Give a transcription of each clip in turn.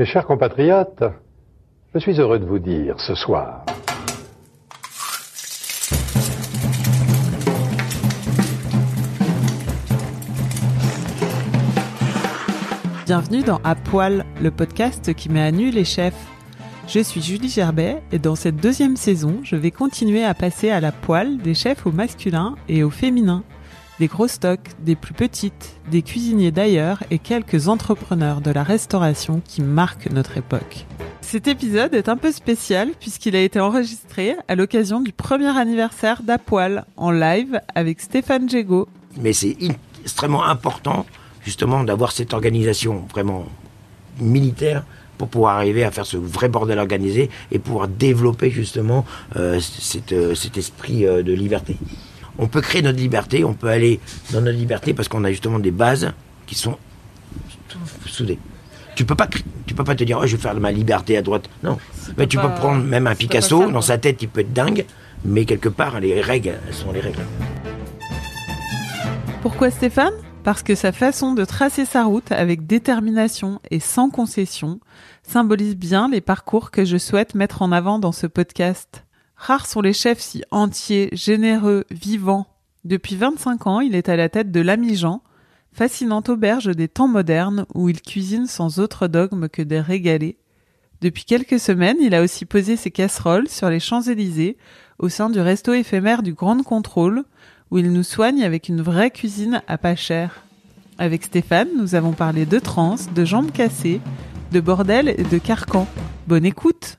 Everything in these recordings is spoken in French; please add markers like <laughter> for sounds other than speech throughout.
Mes chers compatriotes, je suis heureux de vous dire ce soir Bienvenue dans À Poil, le podcast qui met à nu les chefs. Je suis Julie Gerbet et dans cette deuxième saison, je vais continuer à passer à la poêle des chefs au masculin et au féminin. Des gros stocks, des plus petites, des cuisiniers d'ailleurs et quelques entrepreneurs de la restauration qui marquent notre époque. Cet épisode est un peu spécial puisqu'il a été enregistré à l'occasion du premier anniversaire d'Apoil en live avec Stéphane Jego. Mais c'est extrêmement important justement d'avoir cette organisation vraiment militaire pour pouvoir arriver à faire ce vrai bordel organisé et pouvoir développer justement euh, cet, euh, cet, esprit euh, de liberté. On peut créer notre liberté, on peut aller dans notre liberté parce qu'on a justement des bases qui sont soudées. Tu peux pas, tu peux pas te dire, oh, je vais faire ma liberté à droite. Non. Mais tu peux prendre même un Picasso, dans sa tête, il peut être dingue, mais quelque part, les règles, elles sont les règles. Pourquoi Stéphane? Parce que sa façon de tracer sa route avec détermination et sans concession symbolise bien les parcours que je souhaite mettre en avant dans ce podcast. Rares sont les chefs si entiers, généreux, vivants. Depuis 25 ans, il est à la tête de l'Ami Jean, fascinante auberge des temps modernes où il cuisine sans autre dogme que des régalés. Depuis quelques semaines, il a aussi posé ses casseroles sur les Champs-Élysées au sein du resto éphémère du Grand Contrôle, où il nous soigne avec une vraie cuisine à pas cher. Avec Stéphane, nous avons parlé de trans, de jambes cassées, de bordel et de carcan. Bonne écoute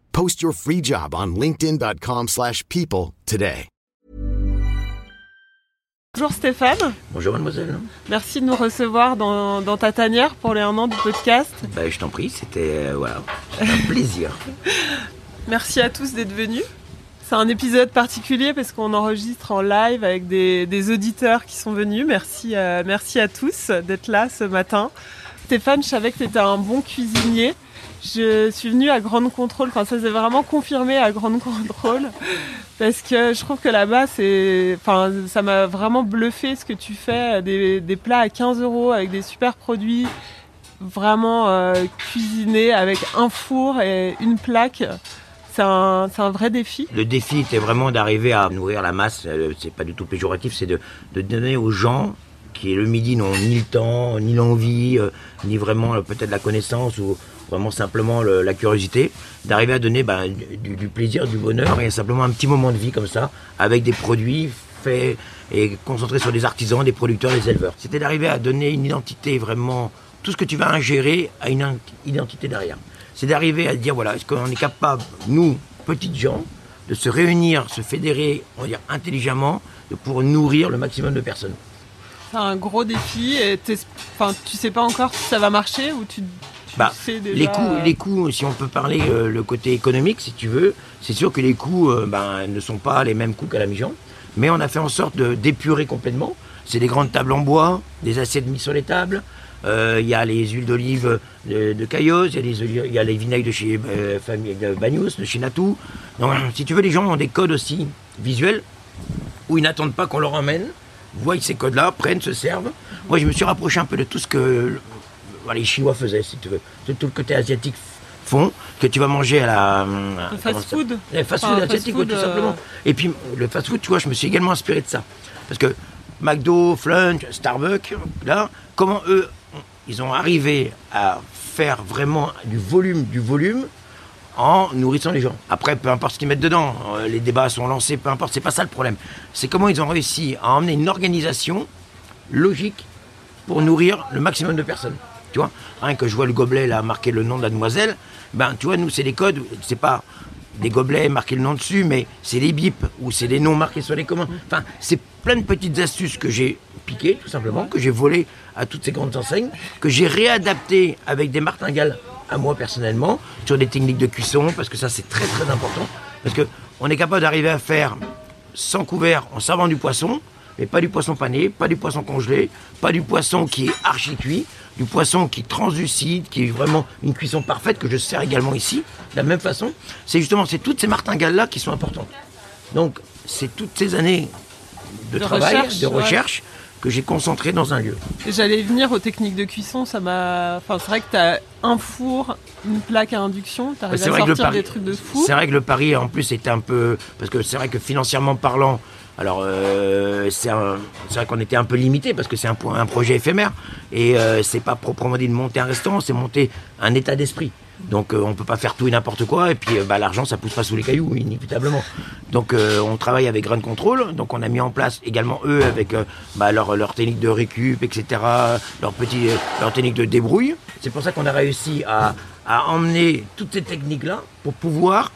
Post your free job on linkedin.com/people today. Bonjour Stéphane. Bonjour mademoiselle. Merci de nous recevoir dans, dans ta tanière pour les un an du podcast. Bah, je t'en prie, c'était euh, un plaisir. <laughs> Merci à tous d'être venus. C'est un épisode particulier parce qu'on enregistre en live avec des, auditeurs qui sont venus. Merci, à, merci à tous d'être là ce matin. Stéphane, je savais que tu étais un bon cuisinier. Je suis venue à Grande Contrôle quand ça s'est vraiment confirmé à Grande Contrôle parce que je trouve que là-bas, enfin, ça m'a vraiment bluffé ce que tu fais, des, plats à 15 euros avec des super produits, vraiment euh, cuisinés avec un four et une plaque. C'est un, vrai défi. Le défi était vraiment d'arriver à nourrir la masse. Euh, c'est pas du tout péjoratif, c'est de, donner aux gens qui le midi n'ont ni le temps, ni l'envie, euh, ni vraiment peut-être la connaissance ou vraiment simplement la curiosité, d'arriver à donner ben, du, plaisir, du bonheur et simplement un petit moment de vie comme ça, avec des produits faits et concentrés sur des artisans, des producteurs, des éleveurs. C'était d'arriver à donner une identité vraiment, tout ce que tu vas ingérer à une identité derrière c'est d'arriver à dire voilà, est-ce qu'on est capable, nous, petites gens, de se réunir, se fédérer, on va dire intelligemment, pour nourrir le maximum de personnes? C'est un gros défi. Et enfin, tu sais pas encore si ça va marcher ou tu, bah, sais déjà... Les coûts, les coûts, si on peut parler euh, le côté économique, si tu veux, c'est sûr que les coûts euh, ben, ne sont pas les mêmes coûts qu'à la Mijan, mais on a fait en sorte d'épurer complètement. C'est des grandes tables en bois, des assiettes mises sur les tables, euh, il y a les huiles d'olive de, de Cailloz, il y, a les vinaigres de chez euh, famille de Bagnous, de chez Natou. Donc, si tu veux, les gens ont des codes aussi visuels où ils n'attendent pas qu'on leur emmène, voient ces codes-là, prennent, se servent. Moi, je me suis rapproché un peu de tout ce que les Chinois faisaient, si tu veux, de tout le côté asiatique font, que tu vas manger à la. Le fast-food Le fast-food asiatique, tout simplement. Euh, Et puis, le fast-food, tu vois, je me suis également inspiré de ça. Parce que McDo, Flunch, Starbucks, là, comment eux ils ont arrivé à faire vraiment du volume, du volume en nourrissant les gens. Après, peu importe ce qu'ils mettent dedans, euh, les débats sont lancés, peu importe, c'est pas ça le problème. C'est comment ils ont réussi à emmener une organisation logique pour nourrir le maximum de personnes. Tu vois, rien que je vois le gobelet là marqué le nom de la demoiselle, ben tu vois, nous c'est des codes, c'est pas des gobelets marqués le nom dessus, mais c'est les bips ou c'est les noms marqués sur les commandes. Enfin, c'est plein de petites astuces que j'ai piquées, tout simplement, que j'ai volées à toutes ces grandes enseignes, que j'ai réadaptées avec des martingales à moi personnellement, sur des techniques de cuisson, parce que ça c'est très très important. Parce que on est capable d'arriver à faire sans couvert en servant du poisson, mais pas du poisson pané, pas du poisson congelé, pas du poisson qui est archi cuit, du poisson qui est translucide, qui est vraiment une cuisson parfaite que je sers également ici, de la même façon. C'est justement c'est toutes ces martingales là qui sont importantes. Donc c'est toutes ces années de, De travail, recherche, de ouais. recherche que j'ai concentré dans un lieu. J'allais venir aux techniques de cuisson, ça m'a. Enfin, c'est vrai que t'as un four, une plaque à induction, t'arrives C'est à sortir des trucs de fou. c'est vrai que le pari en plus était un peu parce que c'est vrai que financièrement parlant, alors euh, c'est vrai qu'on était un peu limité parce que c'est un, projet éphémère et euh, c'est pas proprement dit de monter un restaurant, c'est monter un état d'esprit. Donc euh, on peut pas faire tout et n'importe quoi et puis bah, l'argent ça pousse pas sous les cailloux inévitablement. Donc on travaille avec Grand Control, donc on a mis en place également eux avec bah, leur, technique de récup, etc., leur technique de débrouille. C'est pour ça qu'on a réussi à, emmener toutes ces techniques là pour pouvoir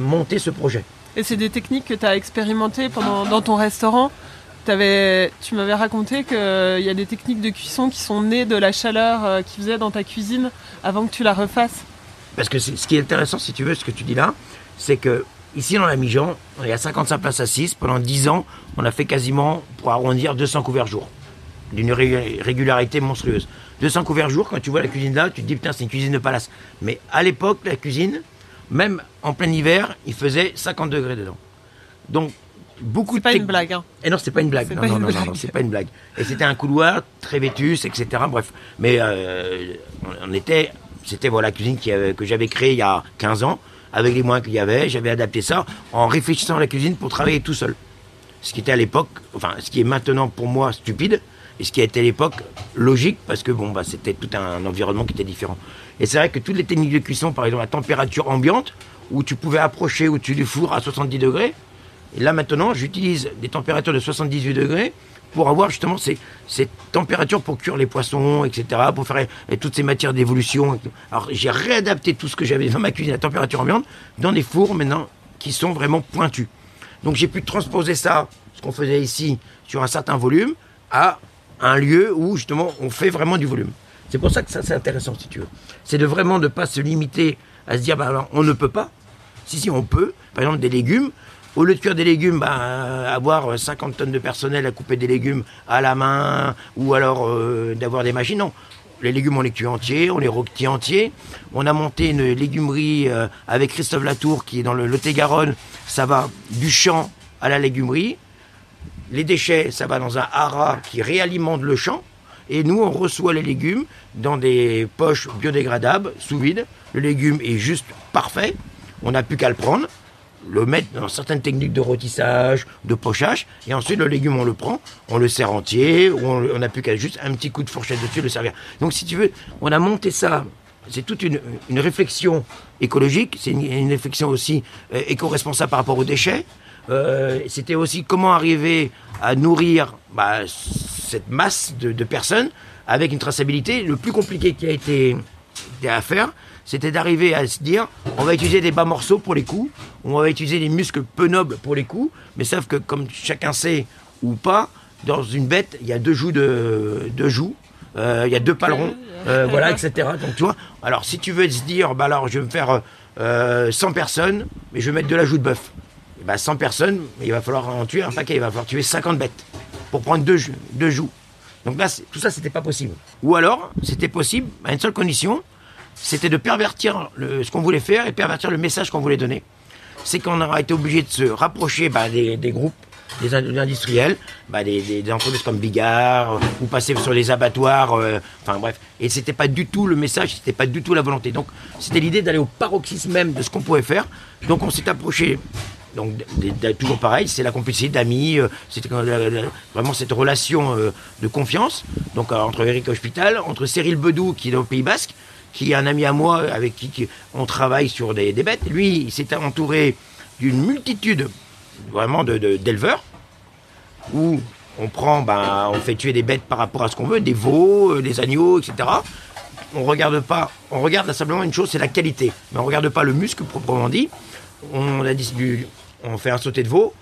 monter ce projet. Et c'est des techniques que t'as expérimentées pendant dans ton restaurant. Tu m'avais raconté qu'il y a des techniques de cuisson qui sont nées de la chaleur euh, qu'ils faisaient dans ta cuisine avant que tu la refasses. Parce que ce qui est intéressant, si tu veux, ce que tu dis là, c'est que ici dans la Mijan, on est à 55 places assises. Pendant 10 ans, on a fait quasiment, pour arrondir, 200 couverts jour. D'une ré- régularité monstrueuse. 200 couverts jour, quand tu vois la cuisine là, tu te dis putain, c'est une cuisine de palace. Mais à l'époque, la cuisine, même en plein hiver, il faisait 50 degrés dedans. Donc, beaucoup C'est de pas tec- une blague, hein. Et non, c'est pas une blague. C'est Non, pas non, une non, non, blague. non, c'est pas une blague. Et c'était un couloir très vétus, etc. Bref, mais euh, on était, c'était voilà la cuisine qui que j'avais créée il y a 15 ans, avec les moyens qu'il y avait. J'avais adapté ça en réfléchissant à la cuisine pour travailler tout seul. Ce qui était à l'époque, enfin, ce qui est maintenant pour moi stupide, et ce qui a été à l'époque logique, parce que bon, bah, c'était tout un environnement qui était différent. Et c'est vrai que toutes les techniques de cuisson, par exemple, à température ambiante, où tu pouvais approcher au-dessus du four à 70 degrés, et là maintenant, j'utilise des températures de 78 degrés pour avoir justement ces, ces températures pour cuire les poissons, etc., pour faire toutes ces matières d'évolution. Alors j'ai réadapté tout ce que j'avais dans ma cuisine à température ambiante dans des fours maintenant qui sont vraiment pointus. Donc j'ai pu transposer ça, ce qu'on faisait ici, sur un certain volume, à un lieu où justement on fait vraiment du volume. C'est pour ça que ça c'est intéressant si tu veux. C'est de vraiment ne pas se limiter à se dire bah on ne peut pas. Si si on peut, par exemple des légumes, au lieu de cuire des légumes, bah, euh, avoir 50 tonnes de personnel à couper des légumes à la main ou alors euh, d'avoir des machines, non. Les légumes, on les cuit entiers, on les rôtit entiers. On a monté une légumerie euh, avec Christophe Latour qui est dans le Lot-et-Garonne. Ça va du champ à la légumerie. Les déchets, ça va dans un haras qui réalimente le champ. Et nous, on reçoit les légumes dans des poches biodégradables, sous vide. Le légume est juste parfait. On n'a plus qu'à le prendre, le mettre dans certaines techniques de rôtissage, de pochage. Et ensuite, le légume, on le prend, on le sert entier, ou on n'a plus qu'à juste un petit coup de fourchette dessus, le servir. Donc, si tu veux, on a monté ça. C'est toute une, réflexion écologique, c'est une, une réflexion aussi euh, éco-responsable par rapport aux déchets. Euh, C'était aussi comment arriver à nourrir bah, cette masse de, de personnes avec une traçabilité. Le plus compliqué qui a été à faire, c'était d'arriver à se dire on va utiliser des bas morceaux pour les coups, on va utiliser des muscles peu nobles pour les coups, mais sauf que comme chacun sait ou pas, dans une bête, il y a deux joues de deux joues, euh, il y a deux palerons, <laughs> euh, voilà, etc. Donc tu vois, alors si tu veux se dire, bah alors je vais me faire euh, 100 personnes, mais je vais mettre de la joue de bœuf. Eh ben, 100 personnes, il va falloir en tuer un paquet, il va falloir tuer 50 bêtes pour prendre deux, jou- deux joues. Donc là, tout ça, c'était pas possible. Ou alors, c'était possible à une seule condition, c'était de pervertir ce qu'on voulait faire et pervertir le message qu'on voulait donner. C'est qu'on aura été obligé de se rapprocher bah, des, groupes, des in- des industriels, bah, des entreprises comme Bigard, euh, ou passer sur les abattoirs, euh, enfin bref. Et c'était pas du tout le message, c'était pas du tout la volonté. Donc c'était l'idée d'aller au paroxysme même de ce qu'on pouvait faire. Donc on s'est approché. Donc toujours pareil, c'est la complicité d'amis, euh, la- la- vraiment cette relation euh, de confiance. Donc euh, entre Eric Hospital, entre Cyril Bedou qui est au Pays Basque, qui est un ami à moi avec qui, on travaille sur des, bêtes. Lui, il s'est entouré d'une multitude vraiment de- de- d'éleveurs où on prend, ben, on fait tuer des bêtes par rapport à ce qu'on veut, des veaux, euh, des agneaux, etc. On regarde pas, on regarde simplement une chose, c'est la qualité. Mais on regarde pas le muscle proprement dit. On a du- on fait un sauté de veau,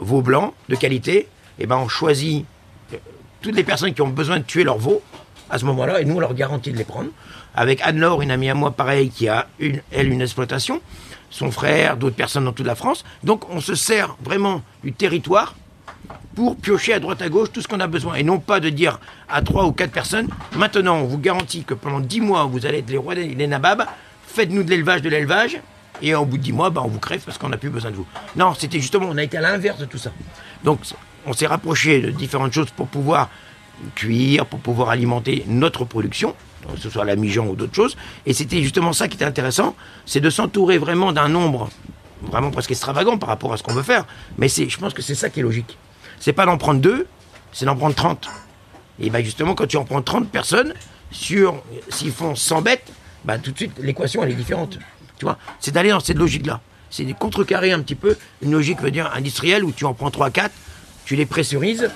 veau blanc de qualité. Et ben on choisit euh, toutes les personnes qui ont besoin de tuer leur veau à ce moment-là, et nous, on leur garantit de les prendre. Avec Anne-Laure, une amie à moi, pareil, qui a, elle, une exploitation, son frère, d'autres personnes dans toute la France. Donc, on se sert vraiment du territoire pour piocher à droite à gauche tout ce qu'on a besoin. Et non pas de dire à trois ou quatre personnes, maintenant, on vous garantit que pendant dix mois, vous allez être les rois des nababs, faites-nous de l'élevage, de l'élevage, et au bout de dix mois, bah, on vous crève parce qu'on n'a plus besoin de vous. Non, c'était justement, on a été à l'inverse de tout ça. Donc, on s'est rapproché de différentes choses pour pouvoir cuire, pour pouvoir alimenter notre production, que ce soit la mijon ou d'autres choses. Et c'était justement ça qui était intéressant, c'est de s'entourer vraiment d'un nombre vraiment presque extravagant par rapport à ce qu'on veut faire. Mais c'est, je pense que c'est ça qui est logique. C'est pas d'en prendre deux, c'est d'en prendre 30. Et bien justement, quand tu en prends 30 personnes, sur s'ils font 100 bêtes, bah, tout de suite, l'équation, elle est différente. Tu vois C'est d'aller dans cette logique-là. C'est de contrecarrer un petit peu une logique, veut dire, industrielle, où tu en prends 3, 4, tu les pressurises,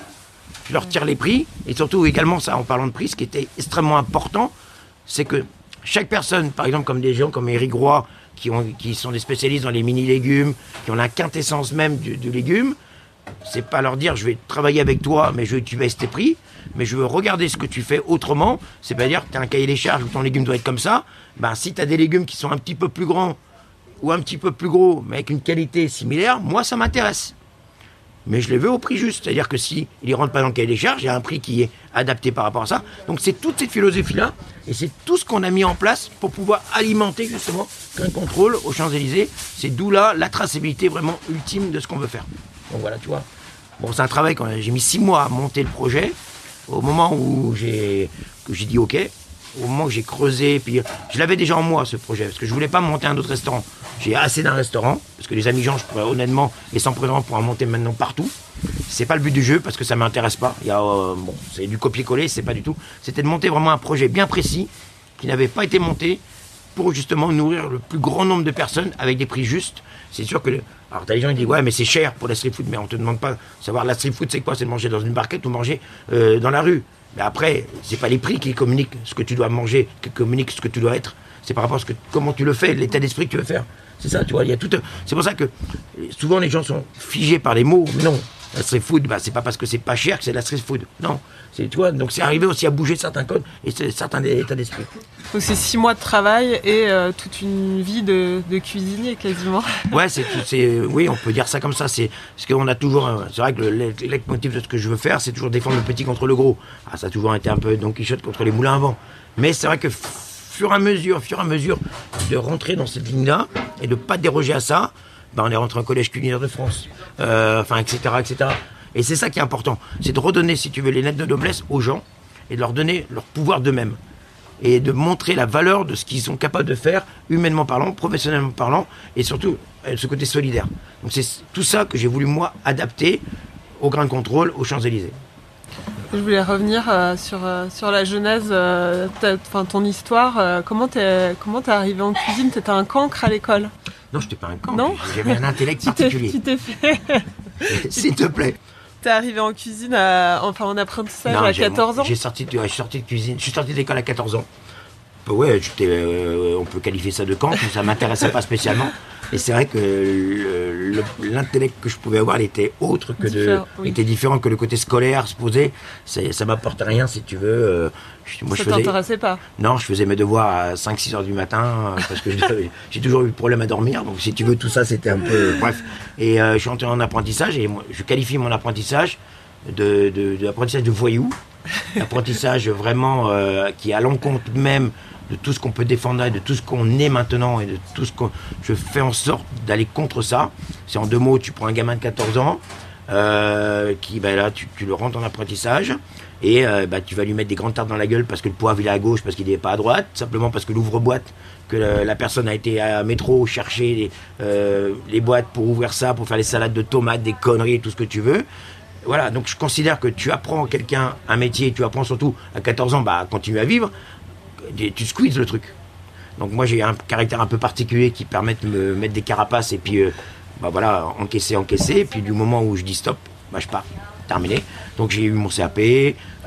tu leur tires les prix, et surtout également, ça, en parlant de prix, ce qui était extrêmement important, c'est que chaque personne, par exemple, comme des gens comme Eric Roy, qui, ont, qui sont des spécialistes dans les mini-légumes, qui ont la quintessence même du, légume, c'est pas leur dire je vais travailler avec toi, mais je tu baisses tes prix, mais je veux regarder ce que tu fais autrement. C'est pas dire que tu as un cahier des charges où ton légume doit être comme ça. Ben, si tu as des légumes qui sont un petit peu plus grands ou un petit peu plus gros, mais avec une qualité similaire, moi ça m'intéresse. Mais je les veux au prix juste. C'est-à-dire que si ne rentrent pas dans le cahier des charges, il y a un prix qui est adapté par rapport à ça. Donc c'est toute cette philosophie-là, et c'est tout ce qu'on a mis en place pour pouvoir alimenter justement un contrôle aux Champs-Élysées. C'est d'où là la traçabilité vraiment ultime de ce qu'on veut faire. Donc voilà, tu vois. Bon, c'est un travail j'ai mis six mois à monter le projet. Au moment où j'ai dit OK, au moment où j'ai creusé, puis je l'avais déjà en moi ce projet, parce que je voulais pas monter un autre restaurant. J'ai assez d'un restaurant, parce que les amis Jean, je pourrais honnêtement, et sans présent, pour en monter maintenant partout. C'est pas le but du jeu, parce que ça m'intéresse pas. Euh, c'est du copier-coller, c'est pas du tout. C'était de monter vraiment un projet bien précis, qui n'avait pas été monté pour justement nourrir le plus grand nombre de personnes avec des prix justes. C'est sûr que alors, t'as des gens qui disent, ouais, mais c'est cher pour la street food, mais on te demande pas savoir la street food, c'est quoi? C'est de manger dans une barquette ou manger euh, dans la rue. Mais après, c'est pas les prix qui communiquent ce que tu dois manger, qui communiquent ce que tu dois être. C'est par rapport à ce que, comment tu le fais, l'état d'esprit que tu veux faire. C'est ça, tu vois. Il y a tout. C'est pour ça que souvent les gens sont figés par les mots. Mais non, la street food, bah, c'est pas parce que c'est pas cher que c'est la street food. Non. C'est, tu vois, donc c'est arrivé aussi à bouger certains codes et certains états d'esprit. Donc c'est six mois de travail et euh, toute une vie de, cuisinier quasiment. <laughs> Ouais, c'est, c'est, oui, on peut dire ça comme ça. C'est parce qu'on a toujours, c'est vrai que le leitmotiv de ce que je veux faire, c'est toujours défendre le petit contre le gros. Ah, ça a toujours été un peu Don Quichotte contre les moulins à vent. Mais c'est vrai que fur à mesure, fur et à mesure de rentrer dans cette ligne-là et de pas déroger à ça, ben on est rentré en collège culinaire de France, euh, enfin, etc., etc. Et c'est ça qui est important, c'est de redonner, si tu veux, les lettres de noblesse aux gens et de leur donner leur pouvoir d'eux-mêmes et de montrer la valeur de ce qu'ils sont capables de faire, humainement parlant, professionnellement parlant, et surtout euh, ce côté solidaire. Donc c'est tout ça que j'ai voulu moi adapter au Grand Contrôle, aux Champs-Élysées. Je voulais revenir euh, sur, sur la genèse, enfin ton histoire. comment t'es comment es arrivé en cuisine? T'étais un cancre à l'école Non, je n'étais pas un cancre. J'avais un intellect <laughs> particulier. Tu t'es fait. <laughs> S'il te plaît. T'es arrivé en cuisine, à, enfin en apprentissage à 14 ans? J'ai sorti, de, je suis sorti de cuisine, je suis sorti d'école à 14 ans. Bah ouais, euh, on peut qualifier ça de camp, mais ça m'intéressait pas spécialement. Et c'est vrai que l'intellect que je pouvais avoir était autre que de, était différent que le côté scolaire se posait. Ça m'apportait rien, si tu veux. Euh, moi, ça t'intéressait pas? Non, je faisais mes devoirs à 5-6 heures du matin euh, parce que <laughs> j'ai toujours eu le problème à dormir. Donc, si tu veux, tout ça, c'était un peu. Bref. Et je suis entré en apprentissage et moi, je qualifie mon apprentissage de, de, de voyou. <laughs> Apprentissage vraiment qui est à l'encontre même de tout ce qu'on peut défendre et de tout ce qu'on est maintenant et de tout ce qu'on. Je fais en sorte d'aller contre ça. C'est en deux mots, tu prends un gamin de 14 ans, euh, qui, ben là, tu, le rentres en apprentissage, et euh, ben, tu vas lui mettre des grandes tartes dans la gueule parce que le poivre il est à gauche, parce qu'il n'est pas à droite, simplement parce que l'ouvre-boîte, que la, personne a été à métro chercher les, euh, les boîtes pour ouvrir ça, pour faire les salades de tomates, des conneries tout ce que tu veux. Voilà, donc je considère que tu apprends quelqu'un un métier, tu apprends surtout à 14 ans bah, à continuer à vivre tu squeezes le truc. Donc moi j'ai un caractère un peu particulier qui permet de me mettre des carapaces et puis euh, bah voilà, encaisser, encaisser. Et puis du moment où je dis stop, bah je pars. Terminé. Donc j'ai eu mon CAP.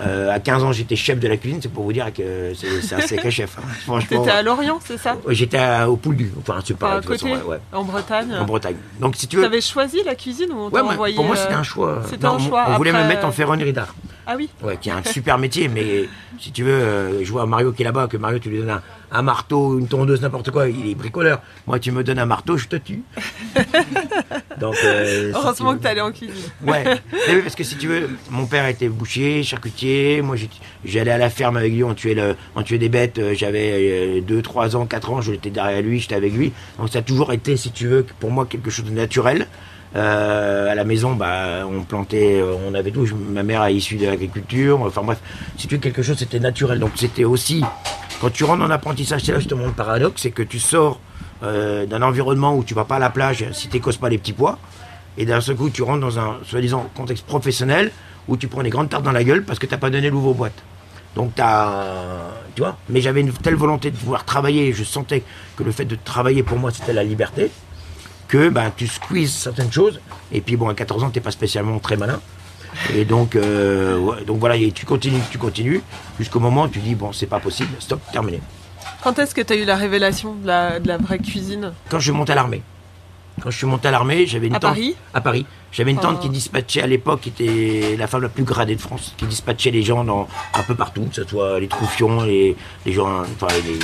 Euh, à 15 ans j'étais chef de la cuisine, c'est pour vous dire que c'est un <laughs> sacré chef. Hein. Franchement. à Lorient, c'est ça J'étais au Pouldu. Enfin, c'est pas. À côté, En Bretagne. En Bretagne. Donc si tu veux. avais choisi la cuisine ou on ouais, Pour moi c'était un choix. C'était un choix. On voulait me mettre en ferronnerie d'art. Ah oui Ouais, qui a un super métier, mais si tu veux, euh, je vois Mario qui est là-bas, que Mario, tu lui donnes un, un marteau, une tondeuse, n'importe quoi, il est bricoleur. Moi, tu me donnes un marteau, je te tue. <laughs> Donc, euh, tu Heureusement que t'allais en cuisine. Ouais, <laughs> parce que si tu veux, mon père était boucher, charcutier, moi j'allais à la ferme avec lui, on tuait, le, on tuait des bêtes, euh, j'avais 2, 3 ans, 4 ans, j'étais derrière lui, j'étais avec lui. Donc ça a toujours été, si tu veux, pour moi quelque chose de naturel. Euh, à la maison, bah, on plantait, euh, on avait tout. Ma mère est issue de l'agriculture. Enfin bref, si tu veux quelque chose, c'était naturel. Donc c'était aussi, quand tu rentres en apprentissage, c'est là justement le paradoxe, c'est que tu sors euh, d'un environnement où tu vas pas à la plage si tu pas les petits pois. Et d'un seul coup, tu rentres dans un soi-disant contexte professionnel où tu prends des grandes tartes dans la gueule parce que tu n'as pas donné l'ouvre aux boîtes. Donc, t'as, tu vois, mais j'avais une telle volonté de pouvoir travailler, je sentais que le fait de travailler pour moi, c'était la liberté, que ben, tu squeezes certaines choses. Et puis, bon, à 14 ans, tu n'es pas spécialement très malin. Et donc, euh, ouais, donc voilà, et tu continues, tu continues, jusqu'au moment où tu dis, bon, c'est pas possible, stop, terminé. Quand est-ce que t'as eu la révélation de la, de la vraie cuisine? Quand je montais à l'armée. Quand je suis monté à l'armée, j'avais une À tante. Paris? À Paris. J'avais une tante Oh. qui dispatchait à l'époque, qui était la femme la plus gradée de France, qui dispatchait les gens dans, un peu partout, que ce soit les troufions, les, les gens, enfin, les, les-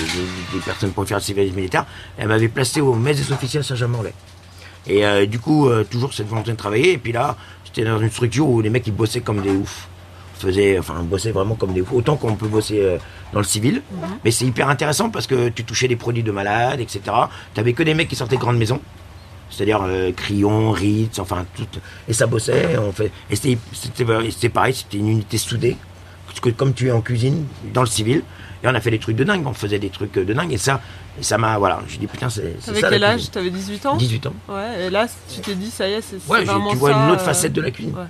les personnes pour faire le service militaire. Elle m'avait placé au mess des officiels Saint-Germain-en-Laye. Et euh, du coup, euh, toujours cette volonté de travailler. Et puis là, j'étais dans une structure où les mecs, ils bossaient comme des oufs. Faisaient, enfin, bossaient vraiment comme des oufs. Autant qu'on peut bosser euh, dans le civil. Mais c'est hyper intéressant parce que tu touchais des produits de malades, etc. T'avais que des mecs qui sortaient de grandes maisons. C'est-à-dire Crillon, Ritz, enfin tout. Et ça bossait. On fait, et c'était pareil, c'était une unité soudée. Parce que comme tu es en cuisine, dans le civil, et on a fait des trucs de dingue, on faisait des trucs de dingue. Et ça, et ça m'a. Voilà, j'ai dit putain, c'est T'avais ça. la quel âge. T'avais 18 ans? 18 ans. Ouais, et là, tu t'es dit, ça y est, c'est Ouais, vraiment tu vois ça, une autre euh, facette de la cuisine. ouais.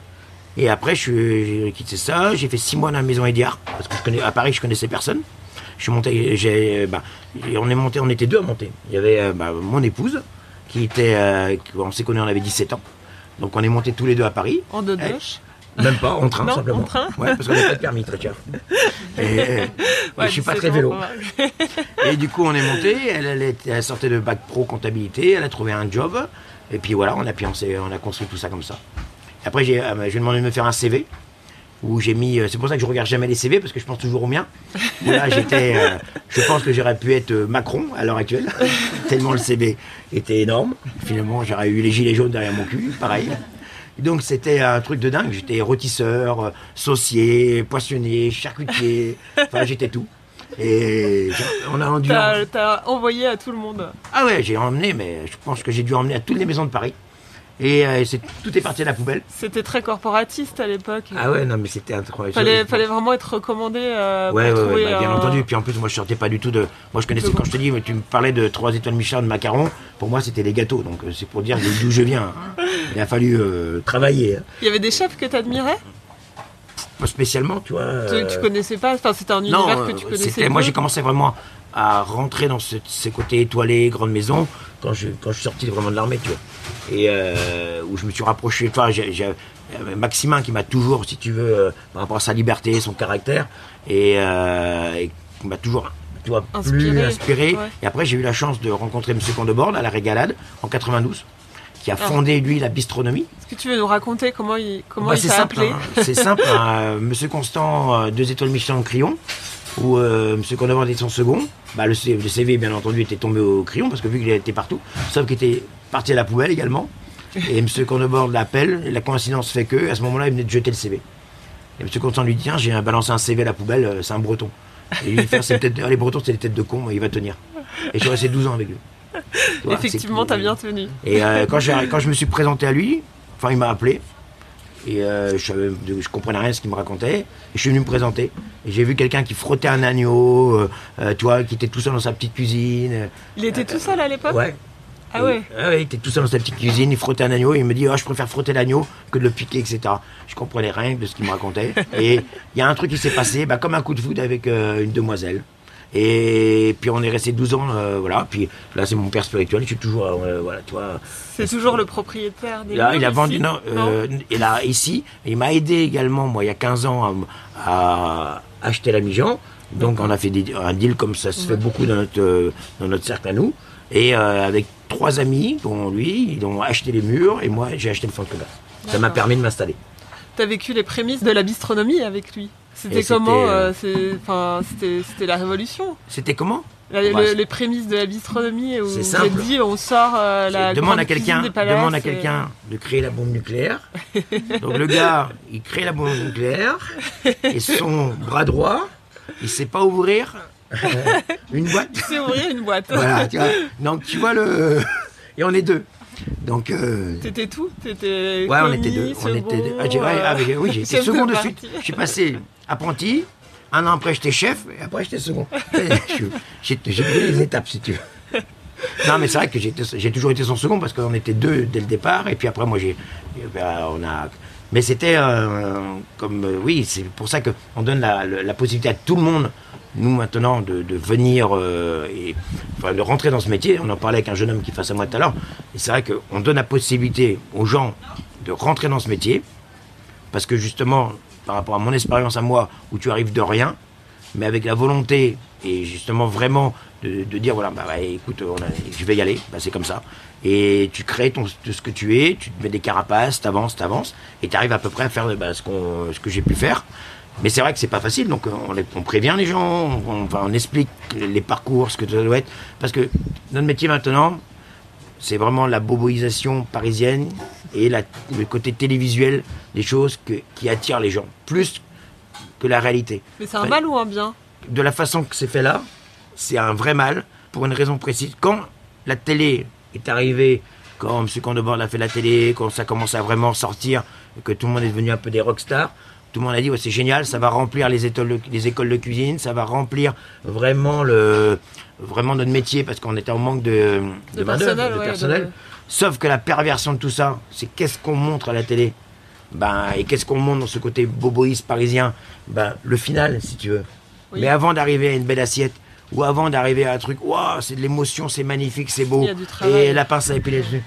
Et après, je j'ai quitté ça. J'ai fait six mois dans la maison Ediard. Parce que je connais, à Paris, je connaissais personne. Je suis monté, j'ai, bah, et on est monté, on était deux à monter. Il y avait euh, bah, mon épouse, qui était, euh, on s'est connus, on avait 17 ans. Donc on est montés tous les deux à Paris. En dodoche Même pas, en train, Non, simplement. en train Ouais, parce qu'on n'a pas de permis, très cher. <laughs> Et, et je suis pas 17 très vélo. ouais. <laughs> <laughs> Et du coup, on est monté. Elle, elle, sortait de bac pro comptabilité. Elle a trouvé un job. Et puis voilà, on a, puis on, a construit tout ça comme ça. Après, j'ai, euh, je lui ai demandé de me faire un CV. Où j'ai mis. euh, C'est pour ça que je regarde jamais les CV parce que je pense toujours au mien. Où là, j'étais. euh, je pense que j'aurais pu être Macron à l'heure actuelle. tellement le CV était énorme. Finalement, j'aurais eu les gilets jaunes derrière mon cul. Pareil. Donc c'était un truc de dingue. J'étais rôtisseur, euh, saucier, poissonnier, charcutier. <laughs> Enfin, j'étais tout. Et on a rendu. T'as envoyé à tout le monde. Ah ouais, j'ai emmené, mais je pense que j'ai dû emmener à toutes les maisons de Paris. Et euh, tout est parti à la poubelle. C'était très corporatiste à l'époque. Ah ouais, non, mais c'était incroyable. Fallait, fallait vraiment être recommandé euh, Ouais, pour ouais, ouais, bah, bien un- entendu. Puis en plus, moi, je sortais pas du tout de. Moi, je connaissais, quand je te dis, tu me parlais de 3 étoiles Michelin de macarons, pour moi, c'était des gâteaux. Donc, euh, c'est pour dire d'où je viens. <laughs> Il a fallu euh, travailler. hein. Il y avait des chefs que t'admirais? Pas spécialement, tu vois. Tu- Tu connaissais pas? Enfin, c'était un univers que tu connaissais moi j'ai commencé vraiment à rentrer dans ce- ces côtés étoilés, grande maison, quand je, quand je suis sorti vraiment de l'armée, tu vois. Et euh, où je me suis rapproché, toi, j'ai j'ai- euh, Maximin qui m'a toujours, si tu veux, euh, par rapport à sa liberté, son caractère, et, euh, et qui m'a toujours tu vois, plus Inspiré, inspiré. ouais. Et après j'ai eu la chance de rencontrer M. Condebord à la Régalade en 92, qui a Ah. fondé lui la bistronomie. Est-ce que tu veux nous raconter comment il, comment Bah, il simple, appelé hein. c'est simple. hein. Monsieur Constant, euh, deux étoiles Michelin au crayon, où euh, Monsieur Condamant était son second. Bah, le, CV, bien entendu, était tombé au crayon, parce que vu qu'il était partout, sauf qu'il était parti à la poubelle également. Et Monsieur Condebord l'appelle, et la coïncidence fait que, à ce moment-là, il venait de jeter le CV. Et Monsieur Constant lui dit Tiens, j'ai balancé un CV à la poubelle, euh, c'est un breton. Et lui, C'est peut-être- les bretons, c'est des têtes de con, il va tenir. Et je suis resté 12 ans avec lui. Tu vois, Effectivement, t'as bien tenu. et euh, quand, quand je me suis présenté à lui, enfin il m'a appelé, et euh, je, savais- je comprenais rien de ce qu'il me racontait, et je suis venu me présenter. Et j'ai vu quelqu'un qui frottait un agneau, euh, euh, tu vois, qui était tout seul dans sa petite cuisine. Il était tout seul à l'époque Ouais. Ah Et- ouais ah ouais, il était tout seul dans sa petite cuisine, il frottait un agneau, et il me dit, Ah, je préfère frotter l'agneau que de le piquer, etc. Je comprenais rien de ce qu'il me racontait. <laughs> et il y a un truc qui s'est passé, bah, comme un coup de foudre avec euh, une demoiselle. Et puis on est resté 12 ans, euh, voilà. Puis là, c'est mon père spirituel, je suis toujours, euh, voilà, tu vois. C'est toujours le propriétaire des Là, il a ici vendu, non, euh, et là, ici, il m'a aidé également, moi, il y a 15 ans, à, à acheter la Mijan. Donc, on a fait des- un deal comme ça se fait beaucoup dans notre, euh, dans notre cercle à nous. Et avec trois amis, dont lui, ils ont acheté les murs, et moi, j'ai acheté le fond de commerce. Ça m'a permis de m'installer. T'as vécu les prémices de la bistronomie avec lui. C'était comment euh, euh, c'était la révolution. C'était comment La- Bah, le- les prémices de la bistronomie où vous avez dit on sort euh, la demande à quelqu'un demande à et- quelqu'un de créer la bombe nucléaire. <laughs> Donc le gars, il crée la bombe nucléaire et son bras droit, il sait pas ouvrir euh, <laughs> une boîte. C'est ouvrir une boîte. Voilà, tu vois. Donc tu vois le et on est deux. Donc euh, T'étais tout? T'étais ouais, on était deux. On était deux. Ah, j'ai- ouais, ah, oui, j'ai <laughs> été second de suite. Je suis passé apprenti. Un an après, j'étais chef, et après, j'étais second. <laughs> J'ai j'ai pris les étapes, si tu veux. Non, mais c'est vrai que j'ai j'ai toujours été son second parce qu'on était deux dès le départ. Et puis après, moi, j'ai. ben, on a. Mais c'était euh, comme. euh, oui, c'est pour ça qu'on donne la, la- la possibilité à tout le monde, nous maintenant, de, venir euh, et de rentrer dans ce métier. On en parlait avec un jeune homme qui face à moi tout à l'heure. Et c'est vrai qu'on donne la possibilité aux gens de rentrer dans ce métier parce que justement, par rapport à mon expérience à moi, où tu arrives de rien, mais avec la volonté et justement vraiment de, dire voilà, bah, bah, écoute, je vais y aller, bah, c'est comme ça. Et tu crées ton, ce que tu es, tu te mets des carapaces, t'avances, t'avances, et tu arrives à peu près à faire bah, ce, ce que j'ai pu faire. Mais c'est vrai que c'est pas facile, donc on, les- on prévient les gens, on, enfin, on explique les parcours, ce que ça doit être, parce que notre métier maintenant, c'est vraiment la boboisation parisienne et la- le côté télévisuel des choses que- qui attirent les gens, plus que la réalité. Mais c'est un mal ou un bien? De la façon que c'est fait là, c'est un vrai mal, pour une raison précise. Quand la télé est arrivée, quand M. Condebord a fait la télé, quand ça commence à vraiment sortir, que tout le monde est devenu un peu des rockstars, tout le monde a dit ouais, c'est génial, ça va remplir les écoles, de, les écoles de cuisine, ça va remplir vraiment, le, vraiment notre métier, parce qu'on était en manque de, personnel, ouais, Sauf que la perversion de tout ça, c'est qu'est-ce qu'on montre à la télé? Ben, Et qu'est-ce qu'on montre dans ce côté boboïste parisien? Ben, Le final, si tu veux. Oui. Mais avant d'arriver à une belle assiette, ou avant d'arriver à un truc, waouh, c'est de l'émotion, c'est magnifique, c'est beau, et la pince à épiler dessus.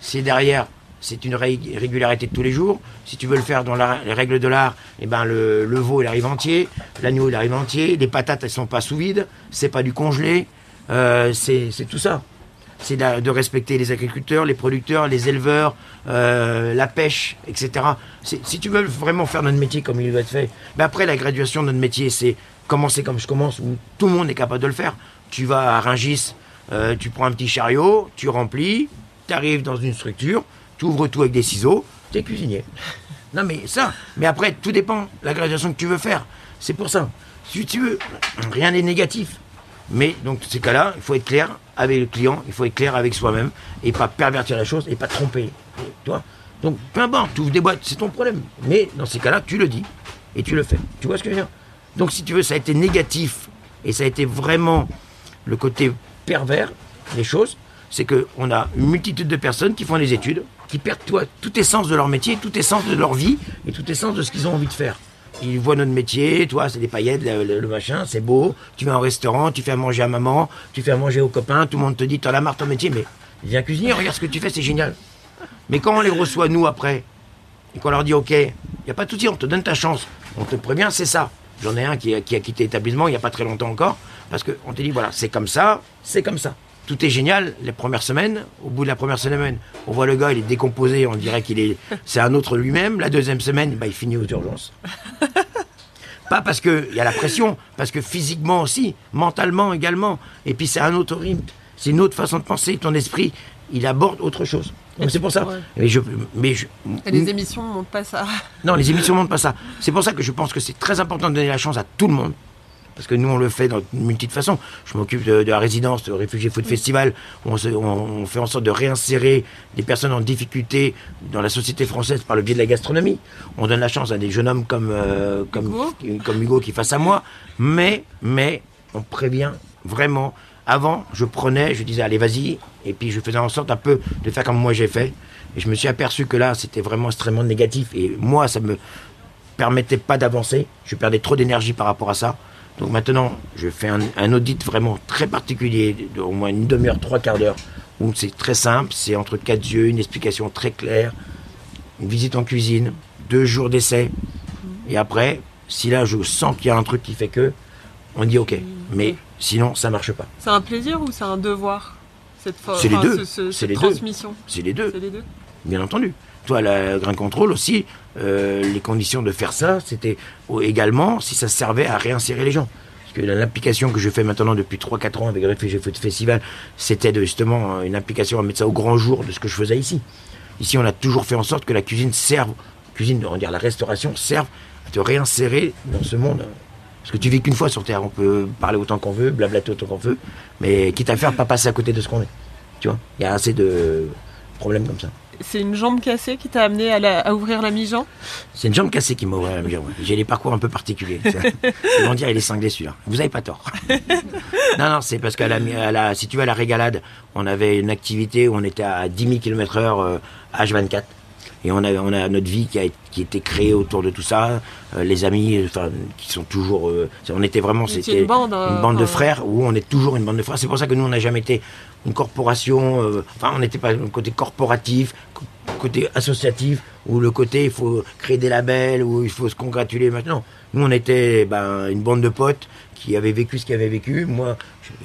C'est derrière, c'est une ré- régularité de tous les jours. Si tu veux le faire dans les règles de l'art, eh ben le, le veau il arrive entier, l'agneau il arrive entier, les patates elles sont pas sous vide, c'est pas du congelé, euh, c'est tout ça. C'est de, respecter les agriculteurs, les producteurs, les éleveurs, euh, la pêche, etc. Si tu veux vraiment faire notre métier comme il doit être fait, ben après la graduation de notre métier, c'est commencer comme je commence, où tout le monde est capable de le faire. Tu vas à Ringis, euh, tu prends un petit chariot, tu remplis, tu arrives dans une structure, tu ouvres tout avec des ciseaux, tu es cuisinier. <laughs> Non mais ça, mais après tout dépend de la graduation que tu veux faire. C'est pour ça. Si tu veux, rien n'est négatif. Mais donc ces cas-là, il faut être clair avec le client, il faut être clair avec soi-même et pas pervertir la chose et pas tromper. Tu vois? Donc peu importe, tu ouvres des boîtes, c'est ton problème. Mais dans ces cas-là, tu le dis et tu le fais. Tu vois ce que je veux dire? Donc si tu veux, ça a été négatif et ça a été vraiment le côté pervers des choses, c'est qu'on a une multitude de personnes qui font des études, qui perdent tout essence de leur métier, tout essence de leur vie et tout essence de ce qu'ils ont envie de faire. Ils voient notre métier, toi, c'est des paillettes, le, machin, c'est beau. Tu vas en restaurant, tu fais à manger à maman, tu fais à manger aux copains, tout le monde te dit, t'en as marre ton métier, mais viens cuisiner, regarde ce que tu fais, c'est génial. Mais quand on les reçoit, nous, après, et qu'on leur dit, OK, il n'y a pas de souci, on te donne ta chance, on te prévient, c'est ça. J'en ai un qui qui a quitté l'établissement il n'y a pas très longtemps encore, parce qu'on te dit, voilà, c'est comme ça, c'est comme ça. Tout est génial les premières semaines. Au bout de la première semaine, on voit le gars, il est décomposé, on dirait qu'il est, <laughs> c'est un autre lui-même. La deuxième semaine, bah, il finit aux urgences. <laughs> Pas parce qu'il y a la pression, parce que physiquement aussi, mentalement également. Et puis c'est un autre rythme, c'est une autre façon de penser. Ton esprit, il aborde autre chose. Donc c'est pour ça. Ouais. Mais je, mais je, Et les émissions ne montrent pas ça. non, les émissions ne <laughs> montrent pas ça. C'est pour ça que je pense que c'est très important de donner la chance à tout le monde. Parce que nous, on le fait dans une multitude de façons. Je m'occupe de, de la résidence, de Réfugiés Food Festival. On, se- on- on fait en sorte de réinsérer des personnes en difficulté dans la société française par le biais de la gastronomie. On donne la chance à des jeunes hommes comme, euh, comme, Hugo. comme Hugo qui face à moi. Mais, mais, on prévient vraiment. Avant, je prenais, je disais, allez, vas-y. Et puis, je faisais en sorte un peu de faire comme moi j'ai fait. Et je me suis aperçu que là, c'était vraiment extrêmement négatif. Et moi, ça me permettait pas d'avancer. Je perdais trop d'énergie par rapport à ça. Donc maintenant, je fais un, un audit vraiment très particulier, de au moins une demi-heure, trois quarts d'heure, où c'est très simple, c'est entre quatre yeux, une explication très claire, une visite en cuisine, deux jours d'essai. Et après, si là je sens qu'il y a un truc qui fait que, on dit ok. Mais sinon, ça marche pas. C'est un plaisir ou c'est un devoir cette C'est les enfin, ce- ce- les transmission? C'est les deux. C'est les deux. bien entendu. Toi, la grain contrôle aussi, euh, les conditions de faire ça, c'était également si ça servait à réinsérer les gens. Parce que l'application que je fais maintenant depuis 3-4 ans avec Réfugiés Foot Festival, c'était justement une application à mettre ça au grand jour de ce que je faisais ici. Ici, on a toujours fait en sorte que la cuisine serve, cuisine, on va dire la restauration serve à te réinsérer dans ce monde. Parce que tu vis qu'une fois sur Terre, on peut parler autant qu'on veut, blablater autant qu'on veut, mais quitte à faire pas passer à côté de ce qu'on est. Tu vois, il y a assez de problèmes comme ça. C'est une jambe cassée qui t'a amené à, ouvrir la mi-jambe C'est une jambe cassée qui m'a ouvert la mi-jambe. J'ai des parcours un peu particuliers. Ils vont <laughs> dire il est cinglé celui-là. Vous avez pas tort. <laughs> non, non, c'est parce qu'à la, si tu vas à la régalade, on avait une activité où on était à 10 000 km/h H24 et on a, on a notre vie qui a qui était créée autour de tout ça. Euh, les amis, enfin, qui sont toujours, euh, on était vraiment, c'était une bande, une bande de frères où on est toujours une bande de frères. C'est pour ça que nous, on n'a jamais été une corporation. Euh, enfin, on n'était pas le côté corporatif, côté associatif, ou le côté il faut créer des labels, ou il faut se congratuler. Maintenant, nous, on était ben, une bande de potes qui avaient vécu ce qu'ils avaient vécu. Moi,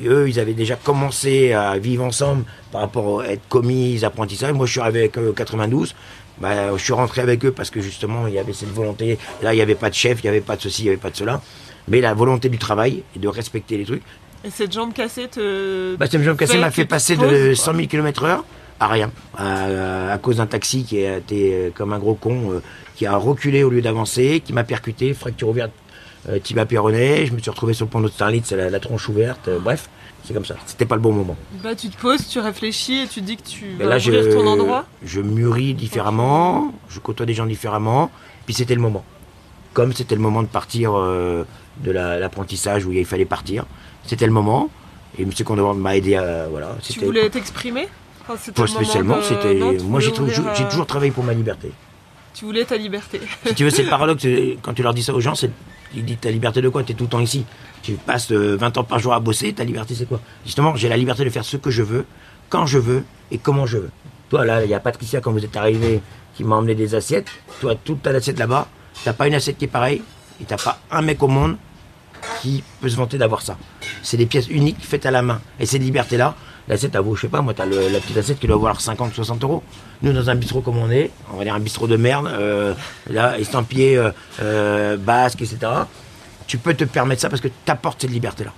eux, ils avaient déjà commencé à vivre ensemble par rapport à être commis, apprentissages. Moi, je suis arrivé avec 92. Bah, je suis rentré avec eux parce que justement, il y avait cette volonté. Là, il n'y avait pas de chef, il n'y avait pas de ceci, il n'y avait pas de cela. Mais la volonté du travail et de respecter les trucs. Et cette jambe cassée te. Bah, cette jambe cassée m'a fait passer de 100 000 km/h à rien. À, cause d'un taxi qui a été euh, comme un gros con, euh, qui a reculé au lieu d'avancer, qui m'a percuté, fracture ouverte, euh, péroné. Je me suis retrouvé sur le pont de Starlitz, la, la tronche ouverte. bref. C'est comme ça. C'était pas le bon moment. Bah, tu te poses, tu réfléchis et tu dis que tu vas là, ouvrir ton endroit. Je mûris différemment, je côtoie des gens différemment. Puis c'était le moment. Comme c'était le moment de partir euh, de l'apprentissage où il fallait partir, c'était le moment. Et M. Condor m'a aidé à. Voilà, tu voulais t'exprimer Pas spécialement. C'était. Moi, j'ai toujours travaillé pour ma liberté. Tu voulais ta liberté. si tu veux, c'est le <laughs> paradoxe. Quand tu leur dis ça aux gens, c'est. Ils disent ta liberté de quoi? Tu es tout le temps ici. Tu passes 20 euh, ans par jour à bosser, ta liberté c'est quoi? Justement, j'ai la liberté de faire ce que je veux, quand je veux et comment je veux. Toi là, il y a Patricia quand vous êtes arrivé qui m'a emmené des assiettes. Toi, toute ta assiette là-bas, t'as pas une assiette qui est pareille et t'as pas un mec au monde qui peut se vanter d'avoir ça. C'est des pièces uniques faites à la main. Et cette liberté-là, l'assiette, elle vaut, je sais pas, moi, t'as la petite assiette qui doit valoir 50, 60 euros. Nous, dans un bistrot comme on est, on va dire un bistrot de merde, euh, là, estampillé, euh, basque, etc tu peux te permettre ça parce que tu apportes cette liberté-là.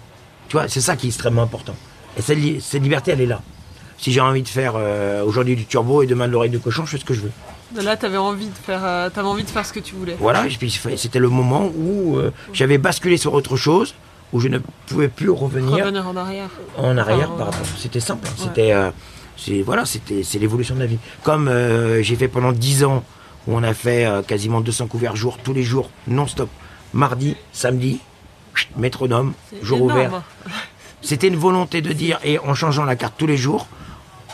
Tu vois, c'est ça qui est extrêmement important. Et cette, liberté, elle est là. Si j'ai envie de faire euh, aujourd'hui du turbo et demain de l'oreille de cochon, je fais ce que je veux. Là, tu avais envie de faire, euh, avais envie de faire ce que tu voulais. Voilà, c'était le moment où euh, j'avais basculé sur autre chose, où je ne pouvais plus revenir. Revenir en arrière. En arrière, par rapport. C'était simple. Hein. C'était, c'est voilà, c'était, c'est l'évolution de la vie. Comme j'ai fait pendant 10 ans, où on a fait quasiment 200 couverts jour, tous les jours, non-stop mardi, samedi, métronome, jour ouvert. C'était une volonté de dire, et en changeant la carte tous les jours,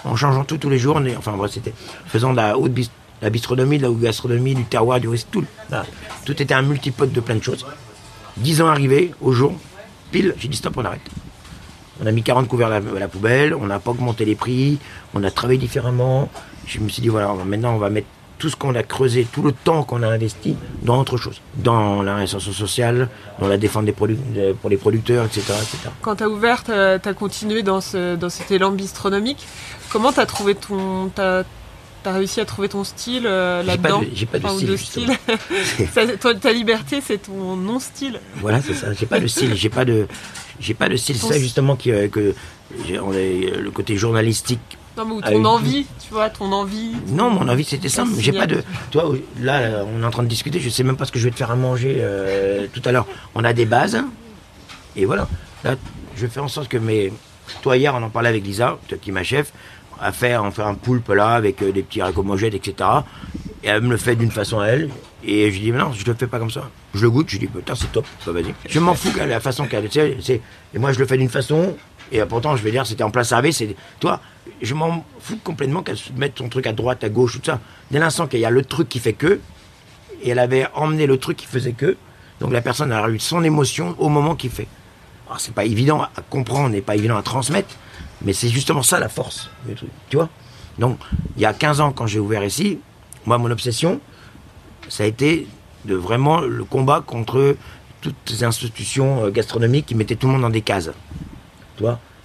en changeant tout tous les jours, enfin bref, c'était faisant de la haute la bistronomie, de la haute gastronomie, du terroir, du risque, tout. tout était un multipote de plein de choses. Dix ans arrivés, au jour, pile, j'ai dit stop, on arrête. On a mis 40 couverts à la, poubelle, on n'a pas augmenté les prix, on a travaillé différemment. Je me suis dit, voilà, maintenant on va mettre tout ce qu'on a creusé, tout le temps qu'on a investi dans autre chose, dans la réinsertion sociale, dans la défense des produits pour les producteurs, etc. Quand tu as ouvert, tu as, continué dans, ce, dans cet élan bistronomique. Comment tu as trouvé ton. As, réussi à trouver ton style euh, là-dedans? J'ai pas de, style. style? <laughs> ta liberté, c'est ton non-style. Voilà, c'est ça. J'ai pas de style. J'ai pas de, j'ai pas de style. C'est ça justement qui, euh, que on est, le côté journalistique non, mais ton envie, tu vois, ton envie. Non, mon envie c'était simple. J'ai pas de. Toi, là, on est en train de discuter. Je sais même pas ce que je vais te faire à manger euh, tout à l'heure. On a des bases, et voilà. Là, je faire en sorte que mes. Toi hier, on en parlait avec Lisa, qui est ma chef, à faire, on fait un poulpe là avec euh, des petits racommogettes, etc. Et elle me le fait d'une façon à elle. Et je dis, non, je le fais pas comme ça. Je le goûte, je dis, putain, c'est top, bah, vas-y. Je m'en fous la façon qu'elle. Et moi, je le fais d'une façon, et pourtant, je vais dire, c'était en place servi. C'est, toi, je m'en fous complètement qu'elle mette son truc à droite, à gauche, tout ça. Dès l'instant qu'il y a le truc qui fait que, et elle avait emmené le truc qui faisait que, donc la personne a eu son émotion au moment qu'il fait. Alors, c'est pas évident à comprendre et pas évident à transmettre, mais c'est justement ça la force du truc, tu vois. Donc, il y a 15 ans, quand j'ai ouvert ici, moi, mon obsession, ça a été de vraiment le combat contre toutes les institutions euh, gastronomiques qui mettaient tout le monde dans des cases.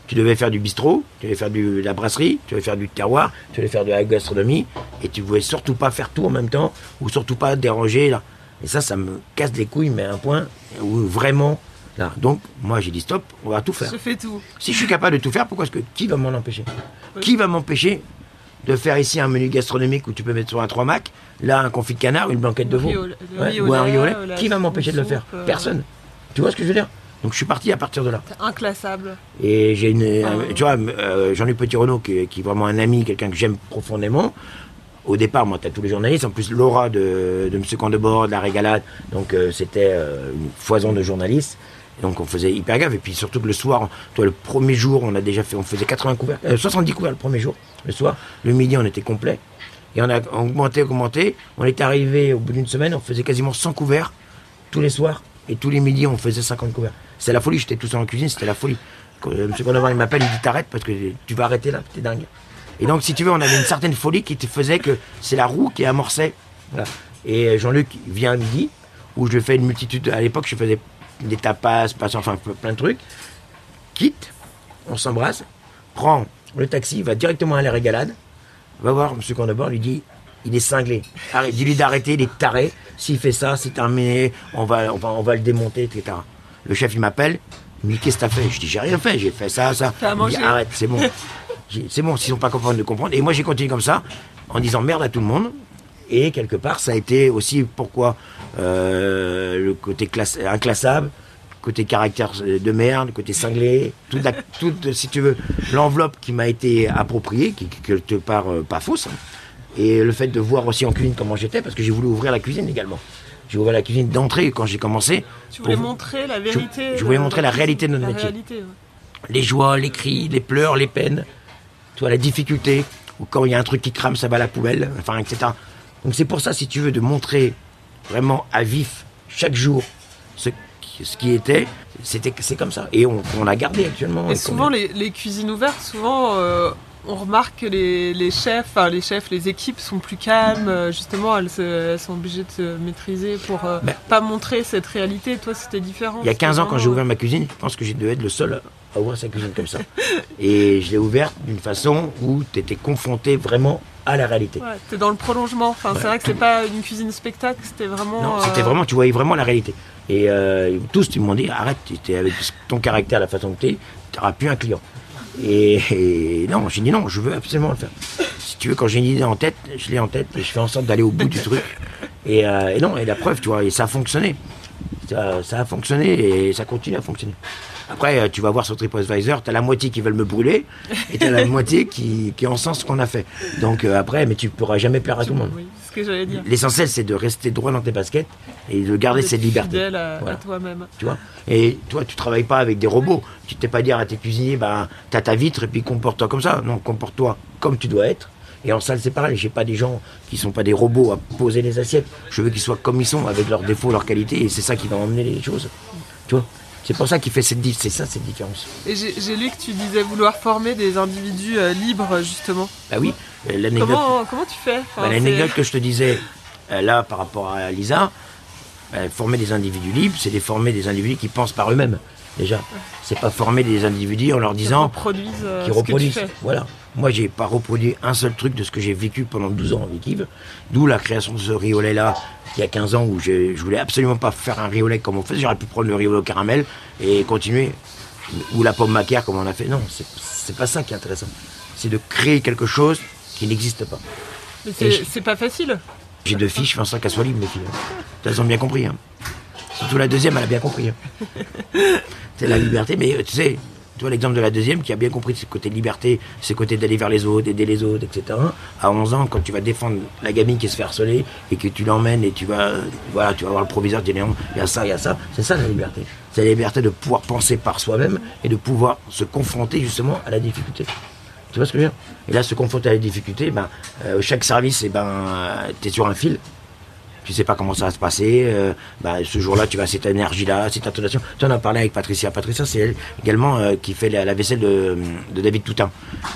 Tu devais faire du bistrot, tu devais faire de la brasserie, tu devais faire du terroir, tu devais faire de la gastronomie, et tu pouvais surtout pas faire tout en même temps, ou surtout pas déranger. Là. Et ça, ça me casse les couilles, mais à un point où vraiment. Là. Donc, moi, j'ai dit stop, on va tout faire. Je fais tout. Si je suis capable de tout faire, pourquoi est-ce que qui va m'en empêcher? Qui va m'empêcher de faire ici un menu gastronomique où tu peux mettre sur un 3 mac, là un confit de canard, une blanquette de veau, Ouais, ou un lait la Qui va m'empêcher de le faire euh, Personne. Tu vois ce que je veux dire? Donc je suis parti à partir de là. C'est inclassable. Et j'ai une, Ah. un- tu vois, euh, Jean-Luc Petit-Renaud, qui, qui est vraiment un ami, quelqu'un que j'aime profondément. Au départ, moi, tu as tous les journalistes. En plus, Laura de, de Monsieur Candebord, de la Régalade. Donc, euh, c'était euh, une foison de journalistes. Donc, on faisait hyper gaffe. Et puis, surtout que le soir, toi, le premier jour, on a déjà fait, on faisait 80 couverts, euh, 70 couverts le premier jour, le soir. Le midi, on était complet. Et on a augmenté, augmenté. On est arrivé au bout d'une semaine, on faisait quasiment 100 couverts tous les soirs. Et tous les midis, on faisait 50 couverts. C'était la folie. J'étais tout seul en cuisine, c'était la folie. Quand, euh, Monsieur Gondomar, il m'appelle, il dit t'arrêtes parce que tu vas arrêter là, t'es dingue. Et donc, si tu veux, on avait une certaine folie qui te faisait que c'est la roue qui amorçait. Voilà. Et euh, Jean-Luc vient à midi, où je fais une multitude. À l'époque, je faisais des tapas, pas- enfin plein de trucs. Quitte, on s'embrasse, prend le taxi, va directement à la régalade, va voir M. Condebord, lui dit il est cinglé. Arrête, dis-lui d'arrêter, il est taré. S'il fait ça, c'est terminé, on va, on, va, on va le démonter, etc. Le chef, il m'appelle, il me dit Qu'est-ce que t'as fait? Je dis J'ai rien fait, j'ai fait ça, ça. Il me dit. Arrête, c'est bon. <laughs> C'est bon, s'ils sont pas capables de comprendre. Et moi, j'ai continué comme ça, en disant merde à tout le monde. Et quelque part, ça a été aussi pourquoi euh, le côté classe, inclassable, côté caractère de merde, côté cinglé, toute, la- <laughs> toute, si tu veux, l'enveloppe qui m'a été appropriée, qui, quelque part euh, pas fausse. hein. Et le fait de voir aussi en cuisine comment j'étais, parce que j'ai voulu ouvrir la cuisine également. J'ai ouvert la cuisine d'entrée quand j'ai commencé. Tu voulais montrer la vérité. je voulais montrer la réalité de notre métier. réalité, ouais. les joies, les cris, les pleurs, les peines, tu vois, la difficulté, ou quand il y a un truc qui crame, ça va à la poubelle, enfin, etc. Donc c'est pour ça, si tu veux, de montrer vraiment à vif, chaque jour, ce, qui- ce qui était, c'était, c'est comme ça. Et on, on l'a gardé actuellement. Et Et souvent, les, les cuisines ouvertes, souvent, euh, on remarque que les, les chefs, enfin les chefs, les équipes sont plus calmes. euh, Justement, elles, se- elles sont obligées de se maîtriser pour euh, Ben, pas montrer cette réalité. Toi, c'était différent. Il y a C'était 15 ans, quand j'ai ouvert ma cuisine, je pense que j'ai dû être le seul à ouvrir sa cuisine comme ça. Et je l'ai ouverte d'une façon où tu étais confronté vraiment à la réalité. Ouais, t'es dans le prolongement. Enfin, c'est vrai que c'est pas une cuisine spectacle, c'était vraiment. Non, euh, c'était vraiment, tu voyais vraiment la réalité. Et euh, tous, ils m'ont dit, arrête, t'es avec ton caractère, la façon que t'es, t'auras plus un client. Et, et non, j'ai dit non, je veux absolument le faire. Si tu veux, quand j'ai une idée en tête, je l'ai en tête et je fais en sorte d'aller au bout du truc. Et, euh, et non, et la preuve, tu vois, et ça a fonctionné. Ça, ça a fonctionné et ça continue à fonctionner. Après, euh, tu vas voir sur TripAdvisor, t'as la moitié qui veulent me brûler et t'as la <laughs> moitié qui, qui en sens ce qu'on a fait. Donc euh, après, mais tu pourras jamais plaire à tout le monde. Oui, c'est ce que j'allais dire. L'essentiel, c'est de rester droit dans tes baskets et de garder cette liberté. Fidèle à, à Voilà. toi-même. Tu vois? Et toi, tu travailles pas avec des robots. Tu t'es pas dire à tes cuisiniers, ben, t'as ta vitre et puis comporte-toi comme ça. Non, comporte-toi comme tu dois être. Et en salle, c'est pareil. J'ai pas des gens qui sont pas des robots à poser les assiettes. Je veux qu'ils soient comme ils sont, avec leurs défauts, leurs qualités. Et c'est ça qui va emmener les choses. Tu vois? C'est pour ça qu'il fait cette C'est ça, cette différence. Et j'ai lu que tu disais vouloir former des individus euh, libres, justement. Bah oui, euh, l'anecdote. Comment, comment tu fais Enfin, Bah, L'anecdote que je te disais euh, là par rapport à Lisa, former des individus libres, c'est des former des individus qui pensent par eux-mêmes. Déjà, c'est pas former des individus en leur disant reproduisent, euh, qui ce que tu reproduisent. fais. Voilà. Moi, j'ai pas reproduit un seul truc de ce que j'ai vécu pendant 12 ans avec Yves. D'où la création de ce riolet là, il y a 15 ans, où je, je voulais absolument pas faire un riolet comme on fait. J'aurais pu prendre le riolet au caramel et continuer. Ou la pomme macaire comme on a fait. Non, c'est- pas ça qui est intéressant. C'est de créer quelque chose qui n'existe pas. Mais c'est pas facile. J'ai deux filles, je fais en sorte qu'elles soient libres, mes filles. Elles ont bien compris. hein. Surtout la deuxième, elle a bien compris. hein. <laughs> C'est la liberté, mais euh, tu sais, tu vois l'exemple de la deuxième qui a bien compris ce côté liberté, ce côté d'aller vers les autres, d'aider les autres, etc. À 11 ans, quand tu vas défendre la gamine qui se fait harceler et que tu l'emmènes et tu vas, euh, voilà, tu vas voir le proviseur, tu dis non, il y a ça, il y a ça, c'est ça la liberté. C'est la liberté de pouvoir penser par soi-même et de pouvoir se confronter justement à la difficulté. Tu vois ce que je veux dire? Et là, se confronter à la difficulté, ben, euh, chaque service, ben, tu es sur un fil. Tu sais pas comment ça va se passer. euh, bah, ce jour-là, tu vas cette énergie-là, cette intonation. Tu en as parlé avec Patricia. Patricia, c'est elle également euh, qui fait la, vaisselle de, de David Toutain.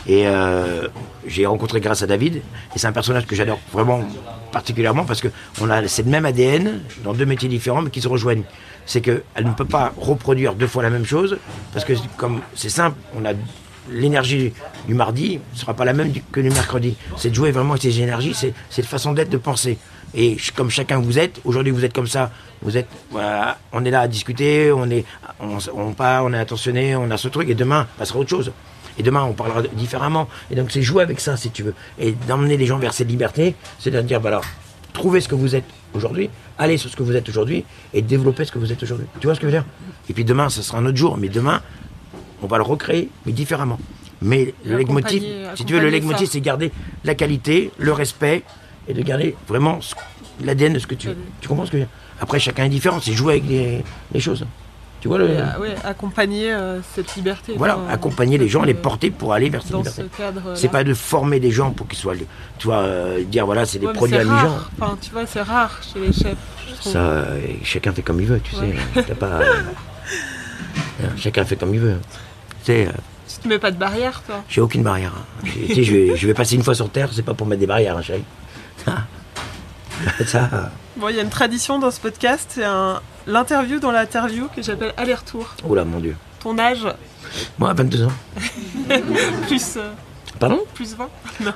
Et euh, j'ai rencontré grâce à David. Et c'est un personnage que j'adore vraiment particulièrement parce que on a c'est le même ADN dans deux métiers différents mais qui se rejoignent. C'est qu'elle ne peut pas reproduire deux fois la même chose parce que comme c'est simple, on a l'énergie du mardi ne sera pas la même que du mercredi. C'est de jouer vraiment avec ces énergies, c'est de façon d'être, de penser. Et comme chacun vous êtes, aujourd'hui vous êtes comme ça, vous êtes, voilà, on est là à discuter, on est, on, s- on parle, on est attentionné, on a ce truc, et demain passera autre chose. Et demain on parlera différemment. Et donc c'est jouer avec ça si tu veux, et d'emmener les gens vers cette liberté, c'est de dire, bah alors, trouvez ce que vous êtes aujourd'hui, allez sur ce que vous êtes aujourd'hui, et développez ce que vous êtes aujourd'hui. Tu vois ce que je veux dire? Et puis demain, ce sera un autre jour, mais demain, on va le recréer, mais différemment. Mais le leitmotiv, si tu veux, le leitmotiv, ça. c'est garder la qualité, le respect, et de garder vraiment l'ADN de ce que tu veux. Tu comprends ce que je veux dire? Après, chacun est différent, c'est jouer avec les, les choses. Tu vois le. Et, euh, ouais, accompagner euh, cette liberté. Voilà, accompagner les gens, les Euh, porter pour aller vers cette Dans liberté. ce. C'est pas de former des gens pour qu'ils soient, tu vois, euh, dire voilà, c'est des produits amusants. Enfin, tu vois, c'est rare chez les chefs. je. Ça, euh, chacun fait comme il veut, tu Ouais. sais. T'as pas, euh, <laughs> chacun fait comme il veut. Tu sais, Tu te mets pas de barrière, toi? j'ai aucune barrière. hein. Tu sais, je, vais, je vais passer une fois sur Terre, c'est pas pour mettre des barrières, hein, chérie. Ça, euh, Bon, il y a une tradition dans ce podcast, c'est un... l'interview dans l'interview que j'appelle aller-retour. oh là, mon Dieu. Ton âge, Moi, à 22 ans. <laughs> plus, euh, Pardon? plus 20 <laughs> Non.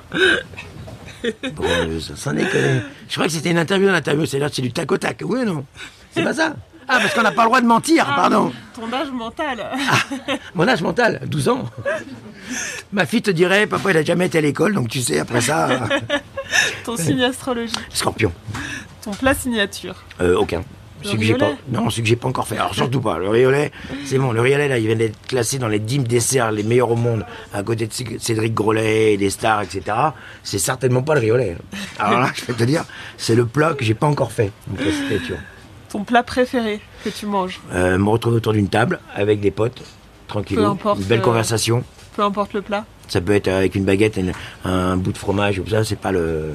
Bon, euh, ça, ça déconne. Je crois que c'était une interview dans l'interview, c'est là, c'est du tac au tac. Oui ou non C'est pas ça Ah, parce qu'on n'a pas le droit de mentir, pardon. Ton âge mental. Mon âge mental, 12 ans. Ma fille te dirait, papa, il a jamais été à l'école, donc tu sais, après ça, euh, <laughs> <laughs> Ton signe astrologique. scorpion. Ton plat signature. Euh, aucun. Le que pas, non, celui que j'ai pas encore fait. Alors surtout pas. Le riolet, c'est bon. Le riolet là, il vient d'être classé dans les 10 desserts les meilleurs au monde, à côté de Cé- Cédric Grolet, des stars, etc. C'est certainement pas le riolet. Alors là, je vais te dire, c'est le plat que j'ai pas encore fait. Donc, là. Ton plat préféré que tu manges? Euh, me retrouver autour d'une table avec des potes, tranquille, une belle euh, conversation. Peu importe le plat? Ça peut être avec une baguette, et un bout de fromage ou ça. C'est pas le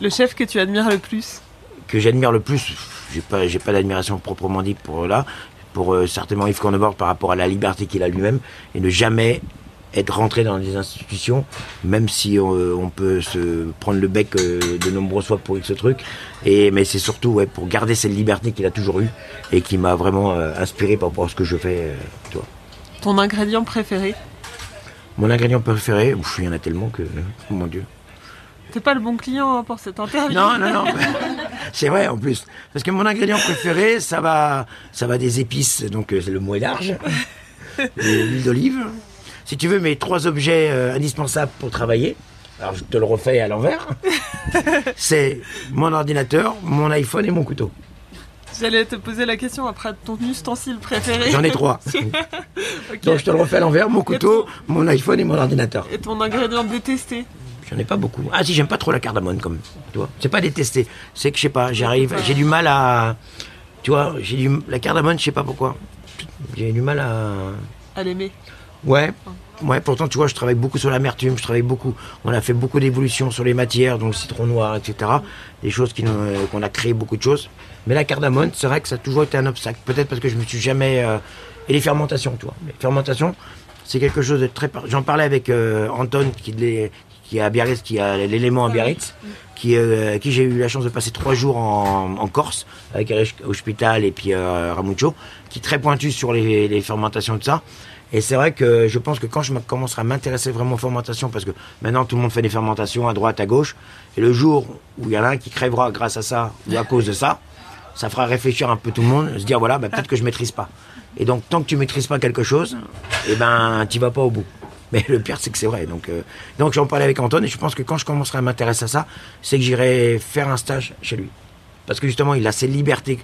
Le chef que tu admires le plus. que j'admire le plus, j'ai pas, j'ai pas d'admiration proprement dit pour là, pour euh, certainement Yves Cornebord par rapport à la liberté qu'il a lui-même et ne jamais être rentré dans des institutions, même si euh, on peut se prendre le bec euh, de nombreuses fois pour ce truc. Et mais c'est surtout ouais, pour garder cette liberté qu'il a toujours eue et qui m'a vraiment euh, inspiré par rapport à ce que je fais. vois. Ton ingrédient préféré? Mon ingrédient préféré, ouf, il y en a tellement que, oh mon Dieu. T'es pas le bon client hein, pour cette interview. Non, non, non. <laughs> C'est vrai en plus. Parce que mon ingrédient préféré, ça va, ça va des épices, donc euh, c'est le mot est large, <laughs> l'huile d'olive. Si tu veux, mes trois objets euh, indispensables pour travailler, alors je te le refais à l'envers, <laughs> c'est mon ordinateur, mon iPhone et mon couteau. J'allais te poser la question après ton ustensile préféré. J'en ai trois. <laughs> Donc je te le refais à l'envers, mon couteau, mon iPhone et mon ordinateur. Et ton ingrédient détesté. J'en ai pas beaucoup. Ah si, j'aime pas trop la cardamone comme, tu vois. C'est pas détesté. C'est que je sais pas, j'arrive, j'ai du mal à, tu vois, j'ai du la cardamone, je sais pas pourquoi. J'ai du mal à, À l'aimer. ouais, ouais. Pourtant, tu vois, je travaille beaucoup sur l'amertume, je travaille beaucoup. On a fait beaucoup d'évolutions sur les matières, donc le citron noir, etc. Des choses qui euh, qu'on a créé beaucoup de choses. Mais la cardamone, c'est vrai que ça a toujours été un obstacle. Peut-être parce que je me suis jamais euh, et les fermentations, tu vois. Les fermentations, c'est quelque chose de très. J'en parlais avec euh, Anton qui, les- qui est à Biarritz, qui a l'élément à Biarritz, qui, euh, qui j'ai eu la chance de passer trois jours en, en Corse avec Hospital et puis euh, Ramuccio, qui est très pointu sur les, les fermentations tout ça. Et c'est vrai que je pense que quand je me- commencerai à m'intéresser vraiment aux fermentations, parce que maintenant tout le monde fait des fermentations à droite, à gauche, et le jour où il y en a un qui crèvera grâce à ça ou à cause de ça, ça fera réfléchir un peu tout le monde, se dire voilà, bah, peut-être que je maîtrise pas. Et donc tant que tu maîtrises pas quelque chose, eh ben tu vas pas au bout. <laughs> Mais le pire c'est que c'est vrai. Donc euh, donc j'en parlais avec Anton et je pense que quand je commencerai à m'intéresser à ça, c'est que j'irai faire un stage chez lui. Parce que justement il a ces libertés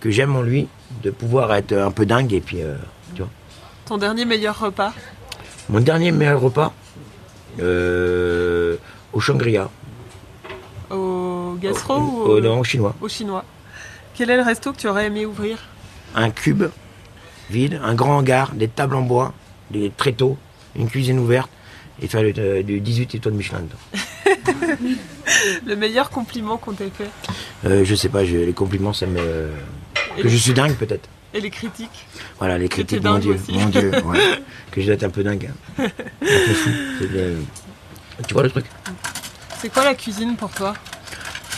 que j'aime en lui de pouvoir être un peu dingue et puis euh, tu vois. Ton dernier meilleur repas. Mon dernier meilleur repas euh, au Shangri-La. Au gastro Au- ou au- au, non, au chinois. au chinois Quel est le resto que tu aurais aimé ouvrir un cube vide, un grand hangar, des tables en bois, des tréteaux, une cuisine ouverte et faire euh, du 18 étoiles Michelin dedans. <laughs> Le meilleur compliment qu'on t'ait fait Euh, je sais pas, je- les compliments, ça me. Et Que je suis dingue peut-être. Et les critiques Voilà, les critiques, mon Dieu, aussi. mon Dieu, ouais. <laughs> que je dois être un peu dingue. Un peu fou. Tu vois le truc? C'est quoi la cuisine pour toi?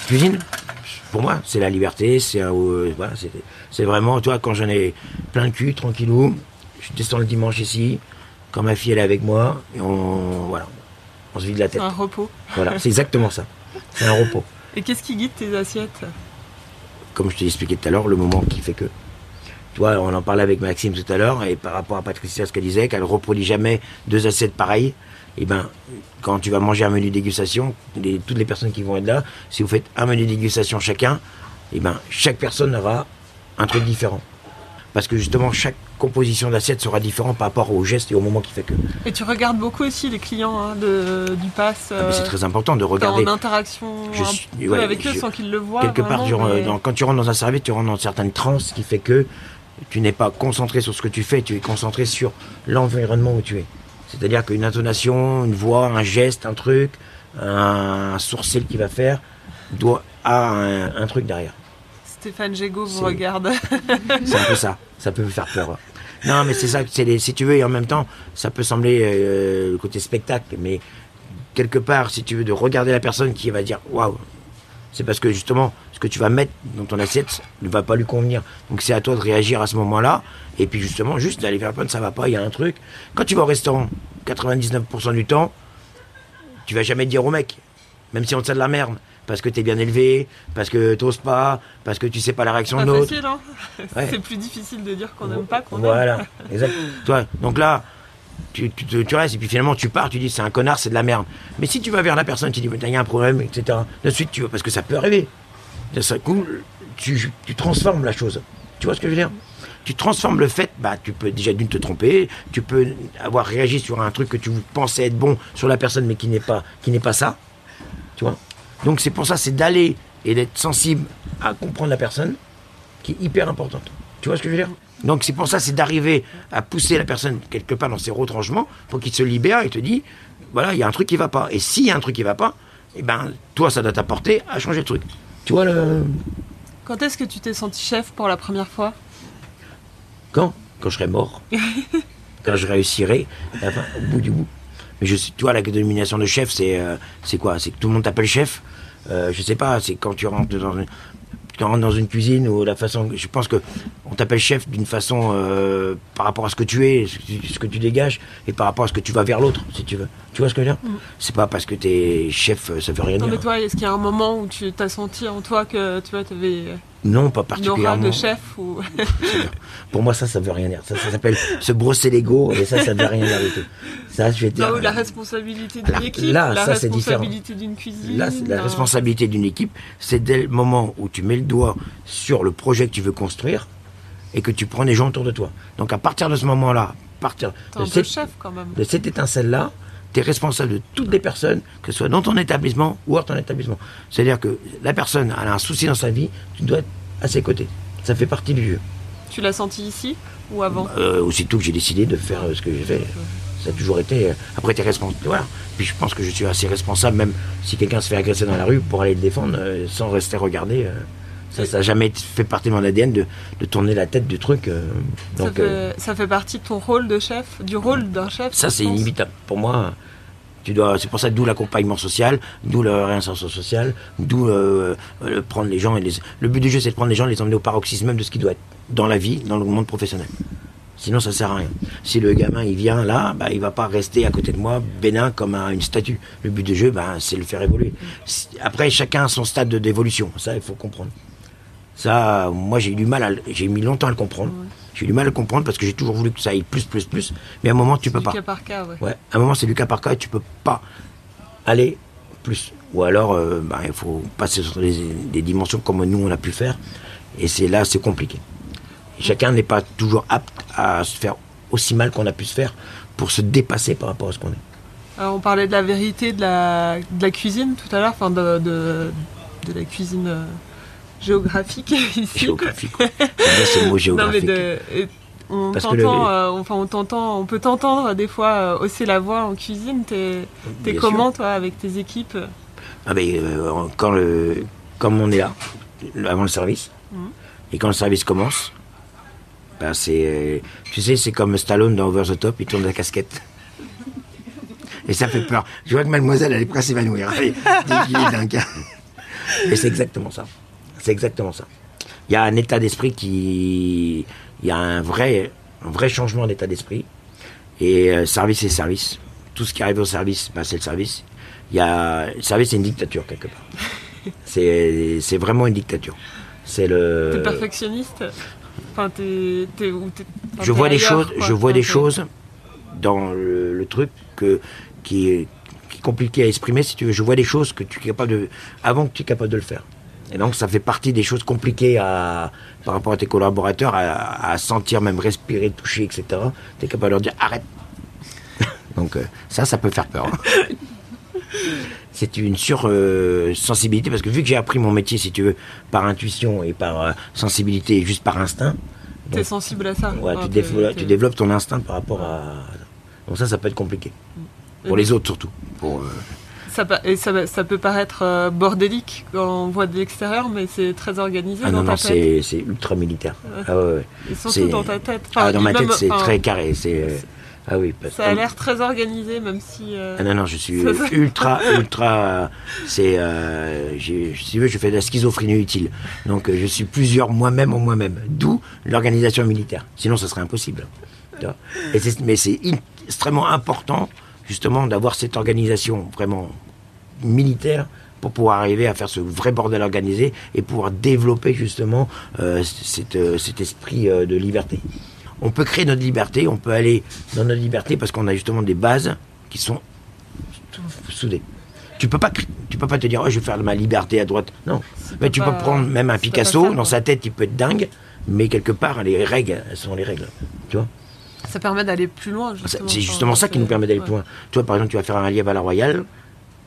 Cuisine, pour moi, c'est la liberté, c'est un- euh, voilà, c'est c'est vraiment, toi, quand j'en ai plein le cul, tranquillou, je descends le dimanche ici, quand ma fille elle est avec moi, et on, voilà, on se vide la tête. Un repos. Voilà, c'est exactement ça. C'est un repos. Et qu'est-ce qui guide tes assiettes? Comme je t'ai expliqué tout à l'heure, le moment qui fait que. Toi, on en parlait avec Maxime tout à l'heure, et par rapport à Patricia, ce qu'elle disait, qu'elle reproduit jamais deux assiettes pareilles. Et ben, quand tu vas manger un menu dégustation, les- toutes les personnes qui vont être là, si vous faites un menu dégustation chacun, et ben, chaque personne aura un truc différent. Parce que justement, chaque composition d'assiette sera différente par rapport au geste et au moment qui fait que. Et tu regardes beaucoup aussi les clients hein, de, du pass Ah, c'est euh, très important de regarder. en interaction Je un suis- peu ouais, avec eux sans qu'ils le voient. quelque part, vraiment, tu rentres- mais- dans- quand tu rentres dans un service, tu rentres dans certaines transes qui fait que tu n'es pas concentré sur ce que tu fais, tu es concentré sur l'environnement où tu es. C'est-à-dire qu'une intonation, une voix, un geste, un truc, un sourcil qui va faire, doit a un, un truc derrière. Stéphane Gégaud vous regarde. <laughs> C'est un peu ça. Ça peut me faire peur. ouais. Non, mais c'est ça. C'est si tu veux, et en même temps, ça peut sembler euh, le côté spectacle, mais quelque part, si tu veux, de regarder la personne qui va dire waouh, c'est parce que justement, ce que tu vas mettre dans ton assiette ne va pas lui convenir. Donc c'est à toi de réagir à ce moment-là, et puis justement, juste d'aller vers la personne, ça va pas, il y a un truc. Quand tu vas au restaurant, 99% du temps, tu vas jamais dire au mec, même si on te de la merde, parce que t'es bien élevé, parce que t'oses pas, parce que tu sais pas la réaction de l'autre. hein Ouais. C'est plus difficile de dire qu'on n'aime pas qu'on aime. Voilà, <laughs> exact. Toi, donc là, tu, tu, te- tu restes et puis finalement tu pars, tu dis c'est un connard, c'est de la merde. Mais si tu vas vers la personne, tu dis il y a un problème, etc. De suite, tu vas parce que ça peut arriver. Ce coup, tu, transformes la chose. Tu vois ce que je veux dire? Tu transformes le fait, bah tu peux déjà d'une te tromper, tu peux avoir réagi sur un truc que tu pensais être bon sur la personne mais qui n'est pas ça. Donc c'est pour ça, c'est d'aller et d'être sensible à comprendre la personne qui est hyper importante. Tu vois ce que je veux dire? Donc c'est pour ça, c'est d'arriver à pousser la personne quelque part dans ses retranchements pour qu'il se libère et te dit, voilà, il y a un truc qui va pas. Et s'il y a un truc qui va pas, eh ben toi, ça doit t'apporter à changer le truc. Tu vois le... Quand est-ce que tu t'es senti chef pour la première fois? Quand? Quand je serai mort. <laughs> quand je réussirai, enfin, au bout du bout. Mais je sais, tu vois, la dénomination de chef, c'est euh, c'est quoi? C'est que tout le monde t'appelle chef? Euh, Je sais pas, c'est quand tu rentres dans une, tu rentres dans une cuisine ou la façon. Je pense que on t'appelle chef d'une façon euh, par rapport à ce que tu es, ce que tu, dégages, et par rapport à ce que tu vas vers l'autre, si tu veux. Tu vois ce que je veux dire C'est pas parce que t'es chef, euh, ça veut rien. Non dire. mais toi, est-ce qu'il y a un moment où tu t'as senti en toi que tu vois, avais Non, pas particulièrement. de chef ou <laughs> Pour moi, ça, ça veut rien dire. Ça, ça s'appelle se brosser l'ego, et ça, ça veut rien dire du tout. Ça, je vais te dire. Non, ou la responsabilité d'une Là- équipe, là, la ça, c'est différent. responsabilité d'une cuisine. Là, la responsabilité d'une équipe, c'est dès le moment où tu mets le doigt sur le projet que tu veux construire et que tu prends les gens autour de toi. Donc à partir de ce moment-là, partir de cette, chef quand même. de cette étincelle-là, tu es responsable de toutes les personnes, que ce soit dans ton établissement ou hors ton établissement. C'est-à-dire que la personne elle a un souci dans sa vie, tu dois être à ses côtés. Ça fait partie du jeu. Tu l'as senti ici ou avant? Euh, aussitôt que j'ai décidé de faire euh, ce que j'ai fait, ça a toujours été. euh, après, tu es responsable. Voilà. Puis je pense que je suis assez responsable, même si quelqu'un se fait agresser dans la rue, pour aller le défendre euh, sans rester regardé. euh, ça, ça n'a jamais fait partie de mon ADN de, de tourner la tête du truc. euh, ça, donc, fait, euh, ça fait partie de ton rôle de chef, du rôle d'un chef ça, c'est pense. inévitable. Pour moi, tu dois, c'est pour ça, d'où l'accompagnement social, d'où la réinsertion sociale, d'où euh, prendre les gens et les. Le but du jeu, c'est de prendre les gens et les emmener au paroxysme même de ce qui doit être dans la vie, dans le monde professionnel. Sinon, ça sert à rien. Si le gamin il vient là, bah, il va pas rester à côté de moi bénin comme un- une statue. Le but du jeu, bah, c'est le faire évoluer. Si- Après, chacun a son stade de- d'évolution. Ça, il faut comprendre. Ça, moi, j'ai eu du mal à, j'ai mis longtemps à le comprendre. J'ai eu du mal à le comprendre parce que j'ai toujours voulu que ça aille plus, plus, plus. Mais à un moment, tu peux Du pas. cas par cas, ouais. Ouais, à un moment c'est du cas par cas et tu peux pas aller plus. Ou alors euh, bah, il faut passer sur des, des dimensions comme nous on a pu faire. Et c'est là c'est compliqué. Et chacun n'est pas toujours apte à se faire aussi mal qu'on a pu se faire pour se dépasser par rapport à ce qu'on est. Alors, on parlait de la vérité de la, de la cuisine tout à l'heure, enfin de, de, de la cuisine euh, géographique <laughs> ici. Géographique. ouais. J'aime bien ce mot <laughs> Non mais géographique. de, on t'entend, le- euh, enfin on t'entend, on peut t'entendre des fois euh, hausser la voix en cuisine. T'es, comment toi avec tes équipes? Ah ben, euh, quand le, comme on est là, avant le service, et quand le service commence, ben c'est, tu sais, c'est comme Stallone dans Over the Top, il tourne la casquette. Et ça fait peur. Je vois que mademoiselle, elle est s'évanouir. Il est dingue. Et c'est exactement ça. C'est exactement ça. Il y a un état d'esprit qui... Il y a un vrai, un vrai changement d'état d'esprit. Et euh, service c'est service. Tout ce qui arrive au service, ben, c'est le service. Il y a... Le service, c'est une dictature, quelque part. <laughs> C'est c'est vraiment une dictature. C'est le... T'es perfectionniste Enfin, t'es. t'es- ou t'es- enfin, je vois des choses, quoi. je vois des choses dans le, le truc que, qui, est, qui est compliqué à exprimer, si tu veux. Je vois des choses que tu es capable de, avant que tu es capable de le faire. Et donc, ça fait partie des choses compliquées à, par rapport à tes collaborateurs, à, à sentir, même respirer, toucher, etc. Tu es capable de leur dire arrête. <laughs> donc, euh, ça, ça peut faire peur. hein. <laughs> C'est une sursensibilité, parce que vu que j'ai appris mon métier, si tu veux, par intuition et par euh, sensibilité, et juste par instinct, T'es sensible à ça. Ouais, tu, t'es- développes, tu ton instinct par rapport à. Donc ça, ça peut être compliqué. Pour les autres surtout. Pour, euh, Ça, et ça, ça peut paraître euh, bordélique quand on voit de l'extérieur, mais c'est très organisé Ah dans non, non, ta tête. c'est c'est ultra militaire. Ah ouais, ouais. Et surtout dans ta tête. Ah, dans ma même- tête, c'est enfin, très carré. C'est. euh, Ah oui. parce- Ça a l'air très organisé, même si. euh, Ah non, non, je suis ultra, <laughs> ultra. C'est. Euh, si tu veux, je fais de la schizophrénie utile. Donc, je suis plusieurs moi-même en moi-même. D'où l'organisation militaire. Sinon, ce serait impossible. Et mais c'est extrêmement important, justement, d'avoir cette organisation vraiment militaire pour pouvoir arriver à faire ce vrai bordel organisé et pouvoir développer justement euh, cette, euh, cet esprit euh, de liberté. On peut créer notre liberté, on peut aller dans notre liberté parce qu'on a justement des bases qui sont soudées. Tu peux pas, tu peux pas te dire, oh, je vais faire de ma liberté à droite. Non. Mais tu peux prendre même un Picasso, faire, dans sa tête, il peut être dingue, mais quelque part, les règles, elles sont les règles. Tu vois? Ça permet d'aller plus loin, c'est justement. c'est justement ça qui nous permet d'aller ouais. plus loin. Toi, par exemple, tu vas faire un lièvre à la royale,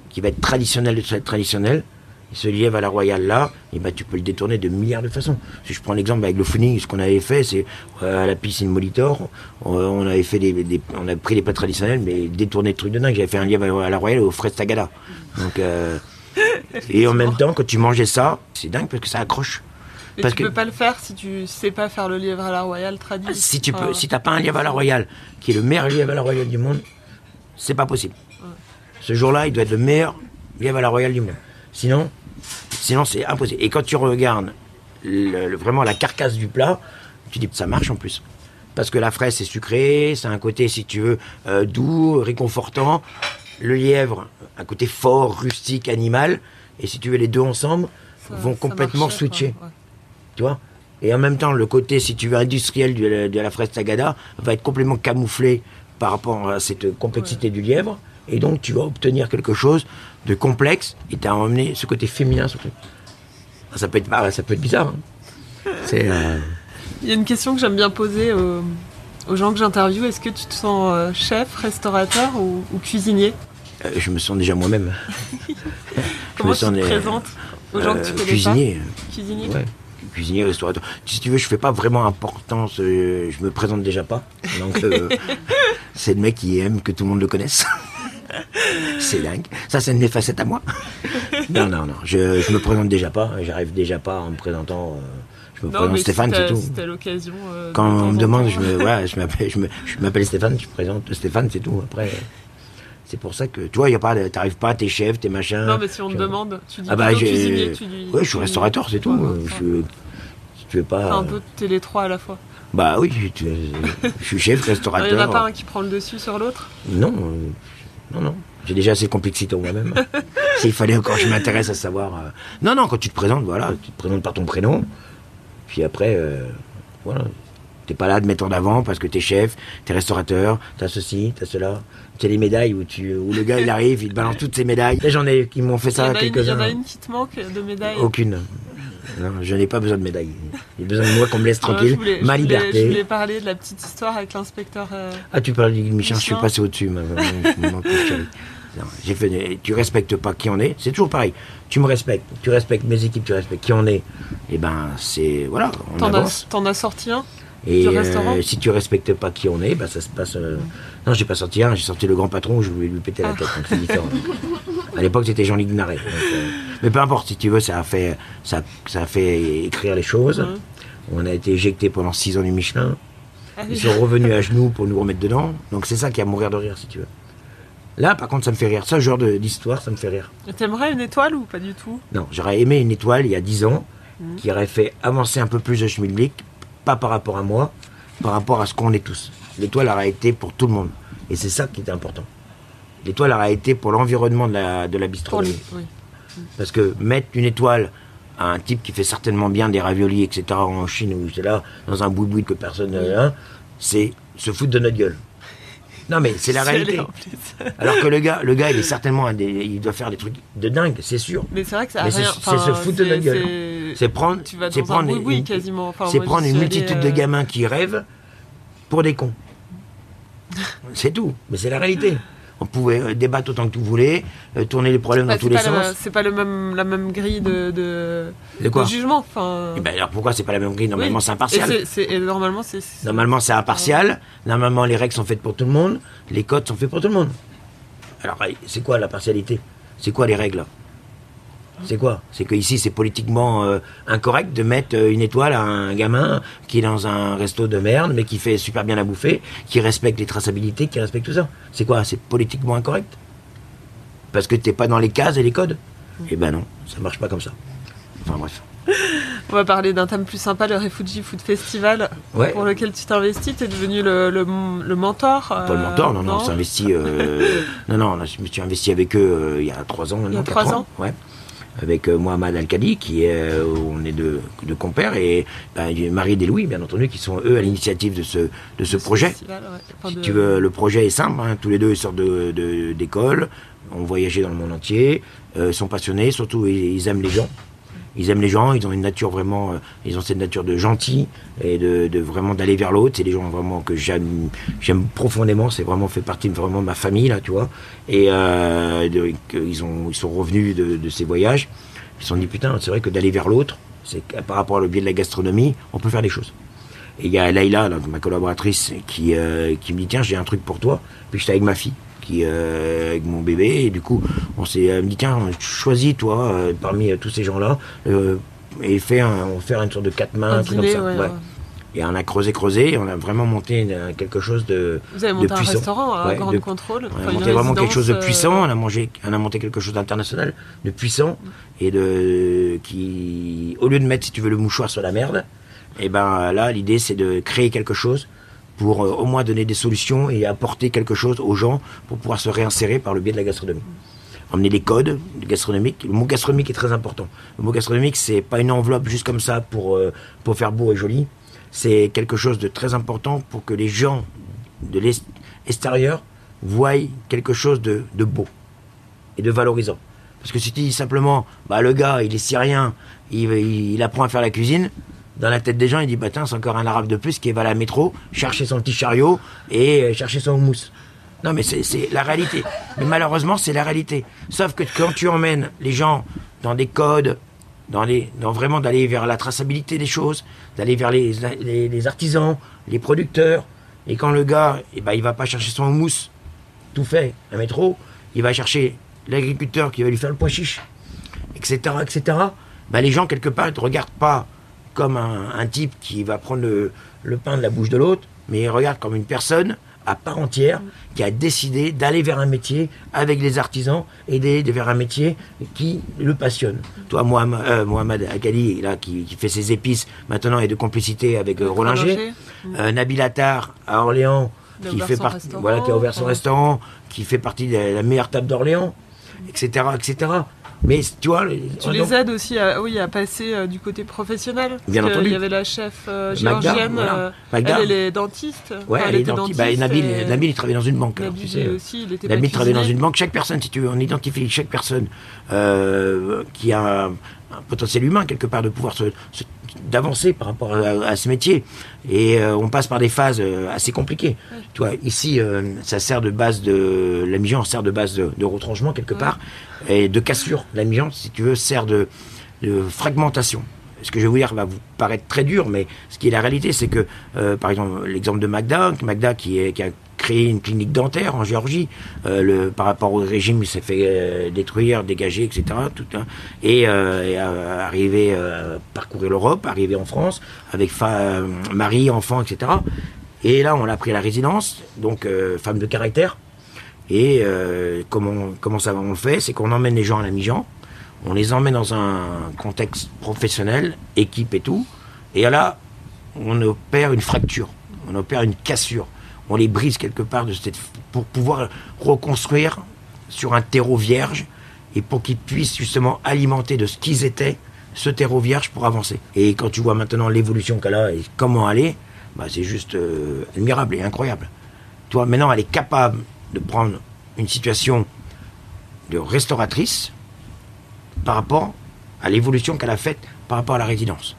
qui va être traditionnel de traditionnel. Et ce lièvre à la royale là, et ben, tu peux le détourner de milliards de façons. Si je prends l'exemple avec le fooning, ce qu'on avait fait, c'est euh, à la piscine Molitor, on, on avait fait des, des- on a pris les plats traditionnels, mais détourné de trucs de dingue. J'avais fait un lièvre à la royale au frais tagada. Donc, euh, <laughs> et en même temps, quand tu mangeais ça, c'est dingue parce que ça accroche. Parce tu que- peux pas le faire si tu sais pas faire le lièvre à la royale tradit. Si tu peux, si t'as pas un lièvre à la royale, qui est le meilleur lièvre à la royale du monde, c'est pas possible. Ce jour-là, il doit être le meilleur lièvre à la royale du monde. Sinon, sinon c'est impossible. Et quand tu regardes le- le- vraiment la carcasse du plat, tu dis ça marche en plus. Parce que la fraise c'est sucré, ça a un côté, si tu veux, euh, doux, réconfortant. Le lièvre, un côté fort, rustique, animal. Et si tu veux, les deux ensemble ça- vont complètement switcher. Ouais. Tu vois Et en même temps, le côté, si tu veux, industriel de la, de la fraise tagada va être complètement camouflé par rapport à cette complexité du lièvre. Et donc, tu vas obtenir quelque chose de complexe et tu as emmené ce côté féminin surtout. Ça peut être, ah, ça peut être bizarre. hein. Euh, Il y a une question que j'aime bien poser aux, aux gens que j'interviewe. Est-ce que tu te sens euh, chef, restaurateur ou, ou cuisinier? Euh, je me sens déjà moi-même. <laughs> Je Comment me tu sens te des- présentes aux gens que tu connais cuisinier. pas Cuisinier? Ouais. Cuisinier, restaurateur. Si tu veux, je fais pas vraiment importance. euh, je me présente déjà pas. Donc, euh, <laughs> c'est le mec qui aime que tout le monde le connaisse. <laughs> c'est dingue. Ça, c'est une de mes facettes à moi. non, non, non. Je, je me présente déjà pas. J'arrive déjà pas en me présentant. euh, je me Non, présente Stéphane, si c'est tout. si t'as l'occasion. euh, Quand de on me demande, temps, je me, voilà, <laughs> je m'appelle, je me- je m'appelle Stéphane, je présente Stéphane, c'est tout. Après, c'est pour ça que, tu vois, y a pas, t'arrives pas, t'es chef, t'es machin. Non, mais si on te demande, tu dis Ah bah, cuisinier, tu dis. Ouais, je suis restaurateur, c'est tout. Euh. Je, si tu veux pas. Enfin, un peu, t'es les trois à la fois. Bah oui, tu- je suis chef, Il n'y restaurateur. en a pas un qui prend le dessus sur l'autre? Non, euh, non, non. J'ai déjà assez de complexité en moi-même. <laughs> S'il fallait encore je m'intéresse à savoir. euh, Non, non, quand tu te présentes, voilà, tu te présentes par ton prénom. Puis après, euh, voilà. T'es pas là de mettre en avant parce que t'es chef, t'es restaurateur, t'as ceci, t'as cela. T'as les médailles où, tu, où le gars il arrive, il balance toutes ses médailles. J'en ai qui m'ont fait ça, une, il y quelques-uns. en a une qui te manque de médaille Aucune. Non, je n'ai pas besoin de médaille. J'ai besoin de moi qu'on me laisse tranquille. voulais- Ma je voulais- liberté. Je voulais parler de la petite histoire avec l'inspecteur. euh, Ah, tu parles du Michelin, je suis passé au-dessus. J'ai fait, tu respectes pas qui on est, c'est toujours pareil. Tu me respectes, tu respectes mes équipes, tu respectes qui on est. Et ben, c'est voilà, on t'en as sorti un? Et euh, si tu respectes pas qui on est, bah, ça se passe. euh, Non, j'ai pas sorti un, j'ai sorti le grand patron où je voulais lui péter la tête. donc c'est différent. À l'époque, c'était Jean-Luc donc, euh, Mais peu importe, si tu veux, ça a fait, ça, ça a fait écrire les choses. On a été éjecté pendant six ans du Michelin. Ah Ils oui. sont revenus à genoux pour nous remettre dedans. Donc c'est ça qui a mourir de rire, si tu veux. Là, par contre, ça me fait rire. Ça, genre d'histoire, ça me fait rire. T'aimerais une étoile ou pas du tout? Non, j'aurais aimé une étoile il y a 10 ans qui aurait fait avancer un peu plus le schmilblick, pas par rapport à moi, par rapport à ce qu'on est tous. L'étoile aurait été pour tout le monde. Et c'est ça qui était important. L'étoile aurait été pour l'environnement de la, de la bistronomie. Oui. Parce que mettre une étoile à un type qui fait certainement bien des raviolis, etc., en Chine ou c'est là, dans un boui que personne n'a, c'est se foutre de notre gueule. Non mais c'est la réalité. Alors que le gars, le gars, il est certainement un des, il doit faire des trucs de dingue, c'est sûr. Mais c'est vrai que ça a Mais c'est- se foutre de notre gueule. c'est- prendre, Tu vas c'est prendre une- quasiment. Enfin, c'est prendre une multitude allée, de euh, gamins qui rêvent pour des cons. <laughs> C'est tout. Mais c'est la réalité. On pouvait euh, débattre autant que tu voulais, euh, tourner les problèmes bah, dans tous les sens. C'est pas le même, la même grille de, de, De quoi jugement. Enfin, Eh ben alors pourquoi c'est pas la même grille? Normalement oui. c'est impartial. c'est- c'est- et normalement, c'est. Normalement c'est impartial. Normalement les règles sont faites pour tout le monde. Les codes sont faits pour tout le monde. Alors eh, c'est quoi la partialité? C'est quoi les règles? C'est quoi? C'est que ici c'est politiquement euh, incorrect de mettre euh, une étoile à un gamin qui est dans un resto de merde mais qui fait super bien à bouffer, qui respecte les traçabilités, qui respecte tout ça. C'est quoi? C'est politiquement incorrect? Parce que t'es pas dans les cases et les codes? Eh ben non, ça marche pas comme ça. Enfin bref. On va parler d'un thème plus sympa, le Refugee Food Festival, Ouais. pour lequel tu t'investis. Tu es devenu le, le, le mentor. Pas le euh, mentor, non, non, on s'est investi. euh, <laughs> non, non, je me suis investi avec eux euh, il y a trois ans. Il y a trois ans Ouais. Avec euh, Mohamed Al-Kadi, qui est, euh, on est de, de compères, et ben, Marie et Louis, bien entendu, qui sont eux à l'initiative de ce, de ce projet. festival, ouais. Enfin, Si de- tu veux, le projet est simple. hein, tous les deux ils sortent de- d'école, ont voyagé dans le monde entier, euh, sont passionnés, surtout ils, ils aiment les gens. Ils aiment les gens, ils ont une nature vraiment, euh, ils ont cette nature de gentil et de, vraiment d'aller vers l'autre. C'est des gens vraiment que j'aime, j'aime profondément. C'est vraiment fait partie de vraiment ma famille là, tu vois. Et euh, ils ont, sont revenus de, de ces voyages. Ils se sont dit putain, c'est vrai que d'aller vers l'autre, c'est par rapport au biais de la gastronomie, on peut faire des choses. Et il y a Laïla, ma collaboratrice, qui, euh, qui me dit tiens, j'ai un truc pour toi. Puis j'étais avec ma fille, qui, euh, avec mon bébé, et du coup, on s'est me dit tiens, choisis toi euh, parmi euh, tous ces gens-là euh, et fais un, on faire une sorte de quatre mains, Un un truc comme dîner, ça. ouais, ouais. ouais. Et on a creusé, creusé, et on a vraiment monté euh, quelque chose de, Vous avez de monté un puissant. restaurant à Ouais, Grande de- Contrôle. on a monté vraiment quelque chose de puissant, euh, on a, mangé, on a monté quelque chose d'international, de puissant, et de qui, au lieu de mettre, si tu veux, le mouchoir sur la merde, et ben là, l'idée c'est de créer quelque chose pour euh, au moins donner des solutions et apporter quelque chose aux gens pour pouvoir se réinsérer par le biais de la gastronomie. Emmener les codes gastronomiques. Le mot gastronomique est très important. Le mot gastronomique, c'est pas une enveloppe juste comme ça pour, euh, pour faire beau et joli. C'est quelque chose de très important pour que les gens de l'extérieur voient quelque chose de, de beau et de valorisant. Parce que si tu dis simplement, bah le gars, il est syrien, il, apprend à faire la cuisine, dans la tête des gens, il dit, bah tiens, c'est encore un arabe de plus qui va à la métro, chercher son petit chariot et euh, chercher son houmous. Non, mais c'est la réalité. Mais malheureusement, c'est la réalité. Sauf que quand tu emmènes les gens dans des codes, dans, les, dans vraiment d'aller vers la traçabilité des choses, d'aller vers les, les, artisans, les producteurs, et quand le gars, eh ben, il va pas chercher son houmous tout fait, un métro, il va chercher l'agriculteur qui va lui faire le pois chiche, etc., etc. Ben, les gens, quelque part, ne regardent pas comme un, un type qui va prendre le, le pain de la bouche de l'autre, mais ils regardent comme une personne à part entière qui a décidé d'aller vers un métier avec les artisans et d'aller vers un métier qui le passionne. Toi, Mohamed, euh, Mohamed Akali, là, qui, qui, fait ses épices maintenant et de complicité avec euh, Rollinger, euh, Nabil Attar à Orléans, qui fait partie, voilà, qui a ouvert son restaurant, qui fait partie de la meilleure table d'Orléans, etc., etc. Mais tu vois, tu les aides aussi à, oui, à passer euh, du côté professionnel. Bien entendu. Il y avait la chef euh, géorgienne, Magda, voilà. euh, Magda. elle, elle est dentiste. Ouais, enfin, elle, est dentiste. Bah, Nabil, et... Nabil, il travaillait dans une banque. Nabil alors, tu sais. aussi, il était Nabil travaillait dans une banque. Chaque personne, si tu veux, on identifie chaque personne euh, qui a un, un, potentiel humain quelque part de pouvoir se, se d'avancer par rapport à, à, ce métier. Et euh, on passe par des phases euh, assez compliquées. Ouais. Tu vois, ici, euh, ça sert de base de... La Mijan sert de base de, de retranchement quelque ouais. part, et de cassure. La Mijan, si tu veux, sert de, fragmentation. ce que je vais vous dire va vous paraître très dur, mais ce qui est la réalité, c'est que, euh, par exemple, l'exemple de Magda, qui, a créé une clinique dentaire en Géorgie, euh, le, par rapport au régime, il s'est fait euh, détruire, dégager, etc. Tout, et, arrivé à parcourir l'Europe, arrivé en France, avec mari, enfant, etc. Et là, on l'a pris la résidence, donc femme de caractère. Et comment, comment ça on le fait C'est qu'on emmène les gens à la mi-jean, on les emmène dans un contexte professionnel, équipe et tout, et là, on opère une fracture, on opère une cassure, on les brise quelque part de cette, pour pouvoir reconstruire sur un terreau vierge et pour qu'ils puissent justement alimenter de ce qu'ils étaient ce terreau vierge pour avancer. Et quand tu vois maintenant l'évolution qu'elle a et comment aller, bah c'est juste euh, admirable et incroyable. Tu vois, maintenant elle est capable de prendre une situation de restauratrice, par rapport à l'évolution qu'elle a faite par rapport à la résidence.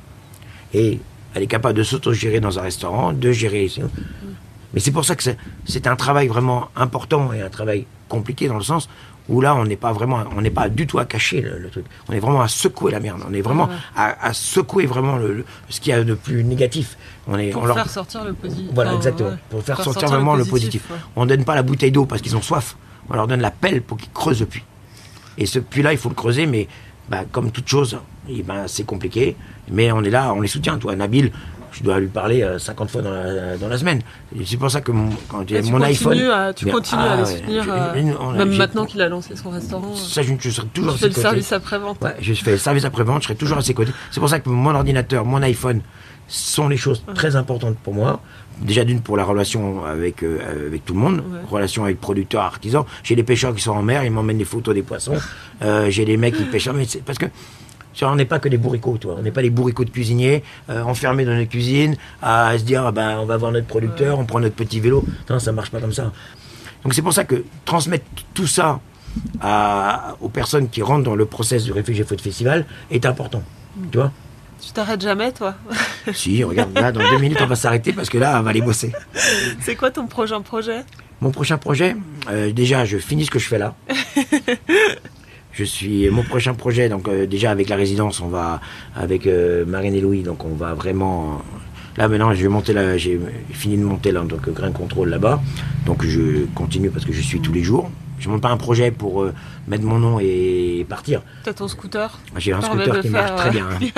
Et elle est capable de s'autogérer dans un restaurant, de gérer. Mais c'est pour ça que c'est un travail vraiment important et un travail compliqué dans le sens où là, on n'est pas vraiment, on n'est pas du tout à cacher le, truc. On est vraiment à secouer la merde. On est vraiment à, secouer vraiment le, ce qu'il y a de plus négatif. On est, pour faire sortir le positif. Voilà, exactement. Pour faire, sortir, vraiment le positif. On donne pas la bouteille d'eau parce qu'ils ont soif. On leur donne la pelle pour qu'ils creusent le puits. Et ce puits-là, il faut le creuser, mais bah, comme toute chose, eh ben, c'est compliqué. Mais on est là, on les soutient. Toi, Nabil, je dois lui parler 50 euh, fois dans la, dans la semaine. C'est pour ça que mon, quand j'ai mon iPhone. tu continues à les soutenir, euh, même maintenant qu'il a lancé son restaurant. Ça, je, je serai toujours à ses côtés. le service après-vente. Ouais, je fais le service après-vente, je serai toujours à ses côtés. C'est pour ça que mon ordinateur, mon iPhone sont les choses très importantes pour moi déjà d'une pour la relation avec, euh, avec tout le monde, relation avec producteurs, artisans. J'ai des pêcheurs qui sont en mer, ils m'emmènent des photos des poissons. Euh, j'ai des mecs qui pêchent, mais c'est parce que on n'est pas que des bourricots, toi. On n'est pas des bourricots de cuisiniers euh, enfermés dans notre cuisine à se dire, ah ben, on va voir notre producteur, on prend notre petit vélo. Non, ça marche pas comme ça. Donc c'est pour ça que transmettre tout ça à, aux personnes qui rentrent dans le process du réfugié faute festival est important. Tu vois? Tu t'arrêtes jamais, toi? <laughs> Si, regarde, là, dans deux minutes, on va s'arrêter parce que là, on va aller bosser. C'est quoi ton prochain projet? Mon prochain projet euh, Déjà, je finis ce que je fais là. <laughs> je suis mon prochain projet, donc euh, déjà avec la résidence, on va avec euh, Marine et Louis, donc on va vraiment. Là maintenant, je vais monter là, j'ai fini de monter là que grain contrôle là-bas, donc je continue parce que je suis tous les jours. Je monte pas un projet pour euh, mettre mon nom et partir. T'as ton scooter J'ai un scooter qui marche très bien. <laughs> qui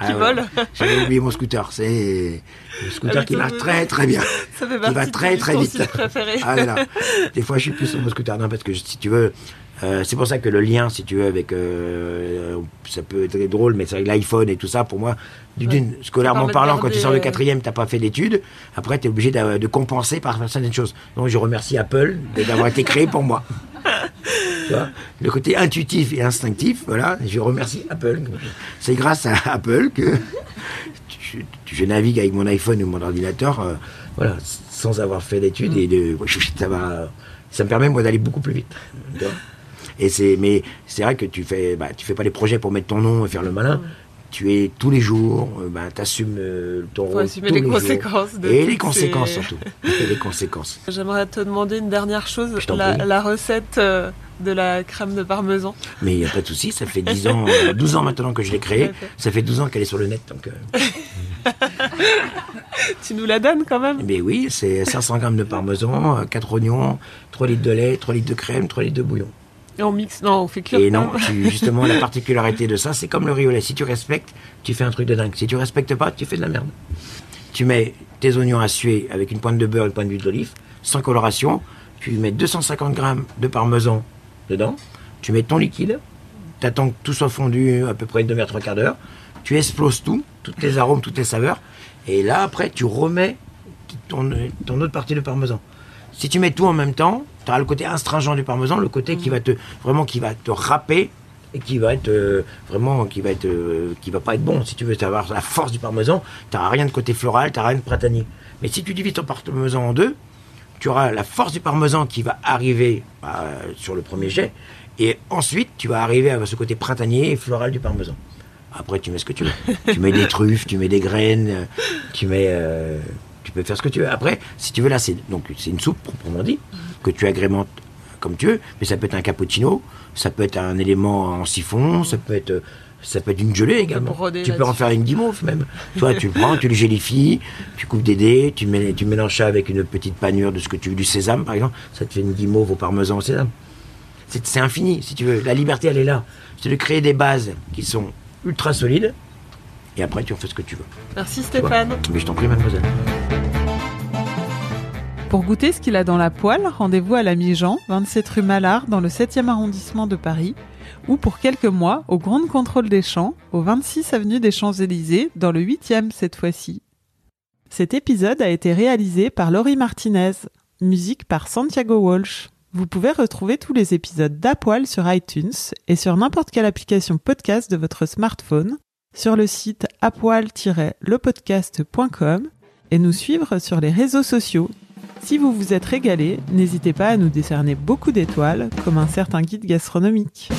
ah vole J'avais oublié mon scooter. C'est le scooter qui marche très très bien. Ça fait qui va très très vite. Préféré. Ah là, Des fois, je suis plus sur mon scooter. Non, parce que si tu veux, euh, c'est pour ça que le lien, si tu veux, avec. Euh, ça peut être drôle, mais c'est avec l'iPhone et tout ça, pour moi, scolairement parlant, quand tu sors de quatrième, t'as pas fait d'études, après, tu es obligé de, compenser par certaines choses. Donc, je remercie Apple d'avoir été créé pour moi. tu vois, le côté intuitif et instinctif, voilà, je remercie Apple. C'est grâce à Apple que je, navigue avec mon iPhone ou mon ordinateur, euh, voilà, sans avoir fait d'études et de, ça va, ça me permet moi d'aller beaucoup plus vite. Et c'est, mais c'est vrai que tu fais, bah, tu fais pas les projets pour mettre ton nom et faire le malin. Tu es tous les jours, euh, bah, tu assumes euh, ton rôle. Assumer les, conséquences. et les conséquences surtout. et les conséquences. J'aimerais te demander une dernière chose. La, recette euh, de la crème de parmesan. Mais il n'y a pas de souci, ça fait 10 ans, 12 ans maintenant que je l'ai créée. Ça fait 12 ans qu'elle est sur le net. Donc, <laughs> tu nous la donnes quand même? Mais oui, c'est 500 grammes de parmesan, 4 oignons, 3 litres de lait, 3 litres de crème, 3 litres de bouillon. Et on mixe, non, on fait cuire. Et non, <laughs> justement, la particularité de ça, c'est comme le riolet. Si tu respectes, tu fais un truc de dingue. Si tu respectes pas, tu fais de la merde. Tu mets tes oignons à suer avec une pointe de beurre, une pointe d'huile d'olive, sans coloration. Tu mets 250 grammes de parmesan dedans. Tu mets ton liquide. Tu attends que tout soit fondu à peu près une demi-heure, trois quarts d'heure. Tu exploses tout, tous les arômes, toutes les saveurs. Et là, après, tu remets ton, ton autre partie de parmesan. Si tu mets tout en même temps, tu auras le côté astringent du parmesan, le côté qui va te vraiment qui va te râper et qui va être euh, vraiment qui va être euh, qui va pas être bon. Si tu veux avoir la force du parmesan tu n'auras rien de côté floral tu n'auras rien de printanier. Mais si tu divises ton parmesan en deux tu auras la force du parmesan qui va arriver bah, sur le premier jet et ensuite tu vas arriver à ce côté printanier et floral du parmesan. Après tu mets ce que tu veux. <laughs> Tu mets des truffes tu mets des graines tu mets euh, tu peux faire ce que tu veux. Après, si tu veux, là, c'est donc c'est une soupe proprement dit que tu agrémentes comme tu veux, mais ça peut être un cappuccino, ça peut être un élément en siphon, ça peut être Ça peut être une gelée également. Tu peux en faire une guimauve même. Toi, tu le prends, tu le gélifies, tu coupes des dés, tu, mets, tu mélanges ça avec une petite panure de ce que tu veux, du sésame par exemple. Ça te fait une guimauve au parmesan au sésame. C'est infini, si tu veux. La liberté, elle est là. C'est de créer des bases qui sont ultra solides. Et après, tu en fais ce que tu veux. Merci. Stéphane. Mais je t'en prie, mademoiselle. Pour goûter ce qu'il a dans la poêle, rendez-vous à la Mi-Jean, 27 rue Malard, dans le 7e arrondissement de Paris, ou pour quelques mois au Grand Contrôle des Champs, au 26 avenue des Champs-Élysées, dans le 8e cette fois-ci. Cet épisode a été réalisé par Laurie Martinez, musique par Santiago Walsh. Vous pouvez retrouver tous les épisodes d'Apoil sur iTunes et sur n'importe quelle application podcast de votre smartphone, sur le site apoil-lepodcast.com et nous suivre sur les réseaux sociaux si vous vous êtes régalé, n'hésitez pas à nous décerner beaucoup d'étoiles, comme un certain guide gastronomique.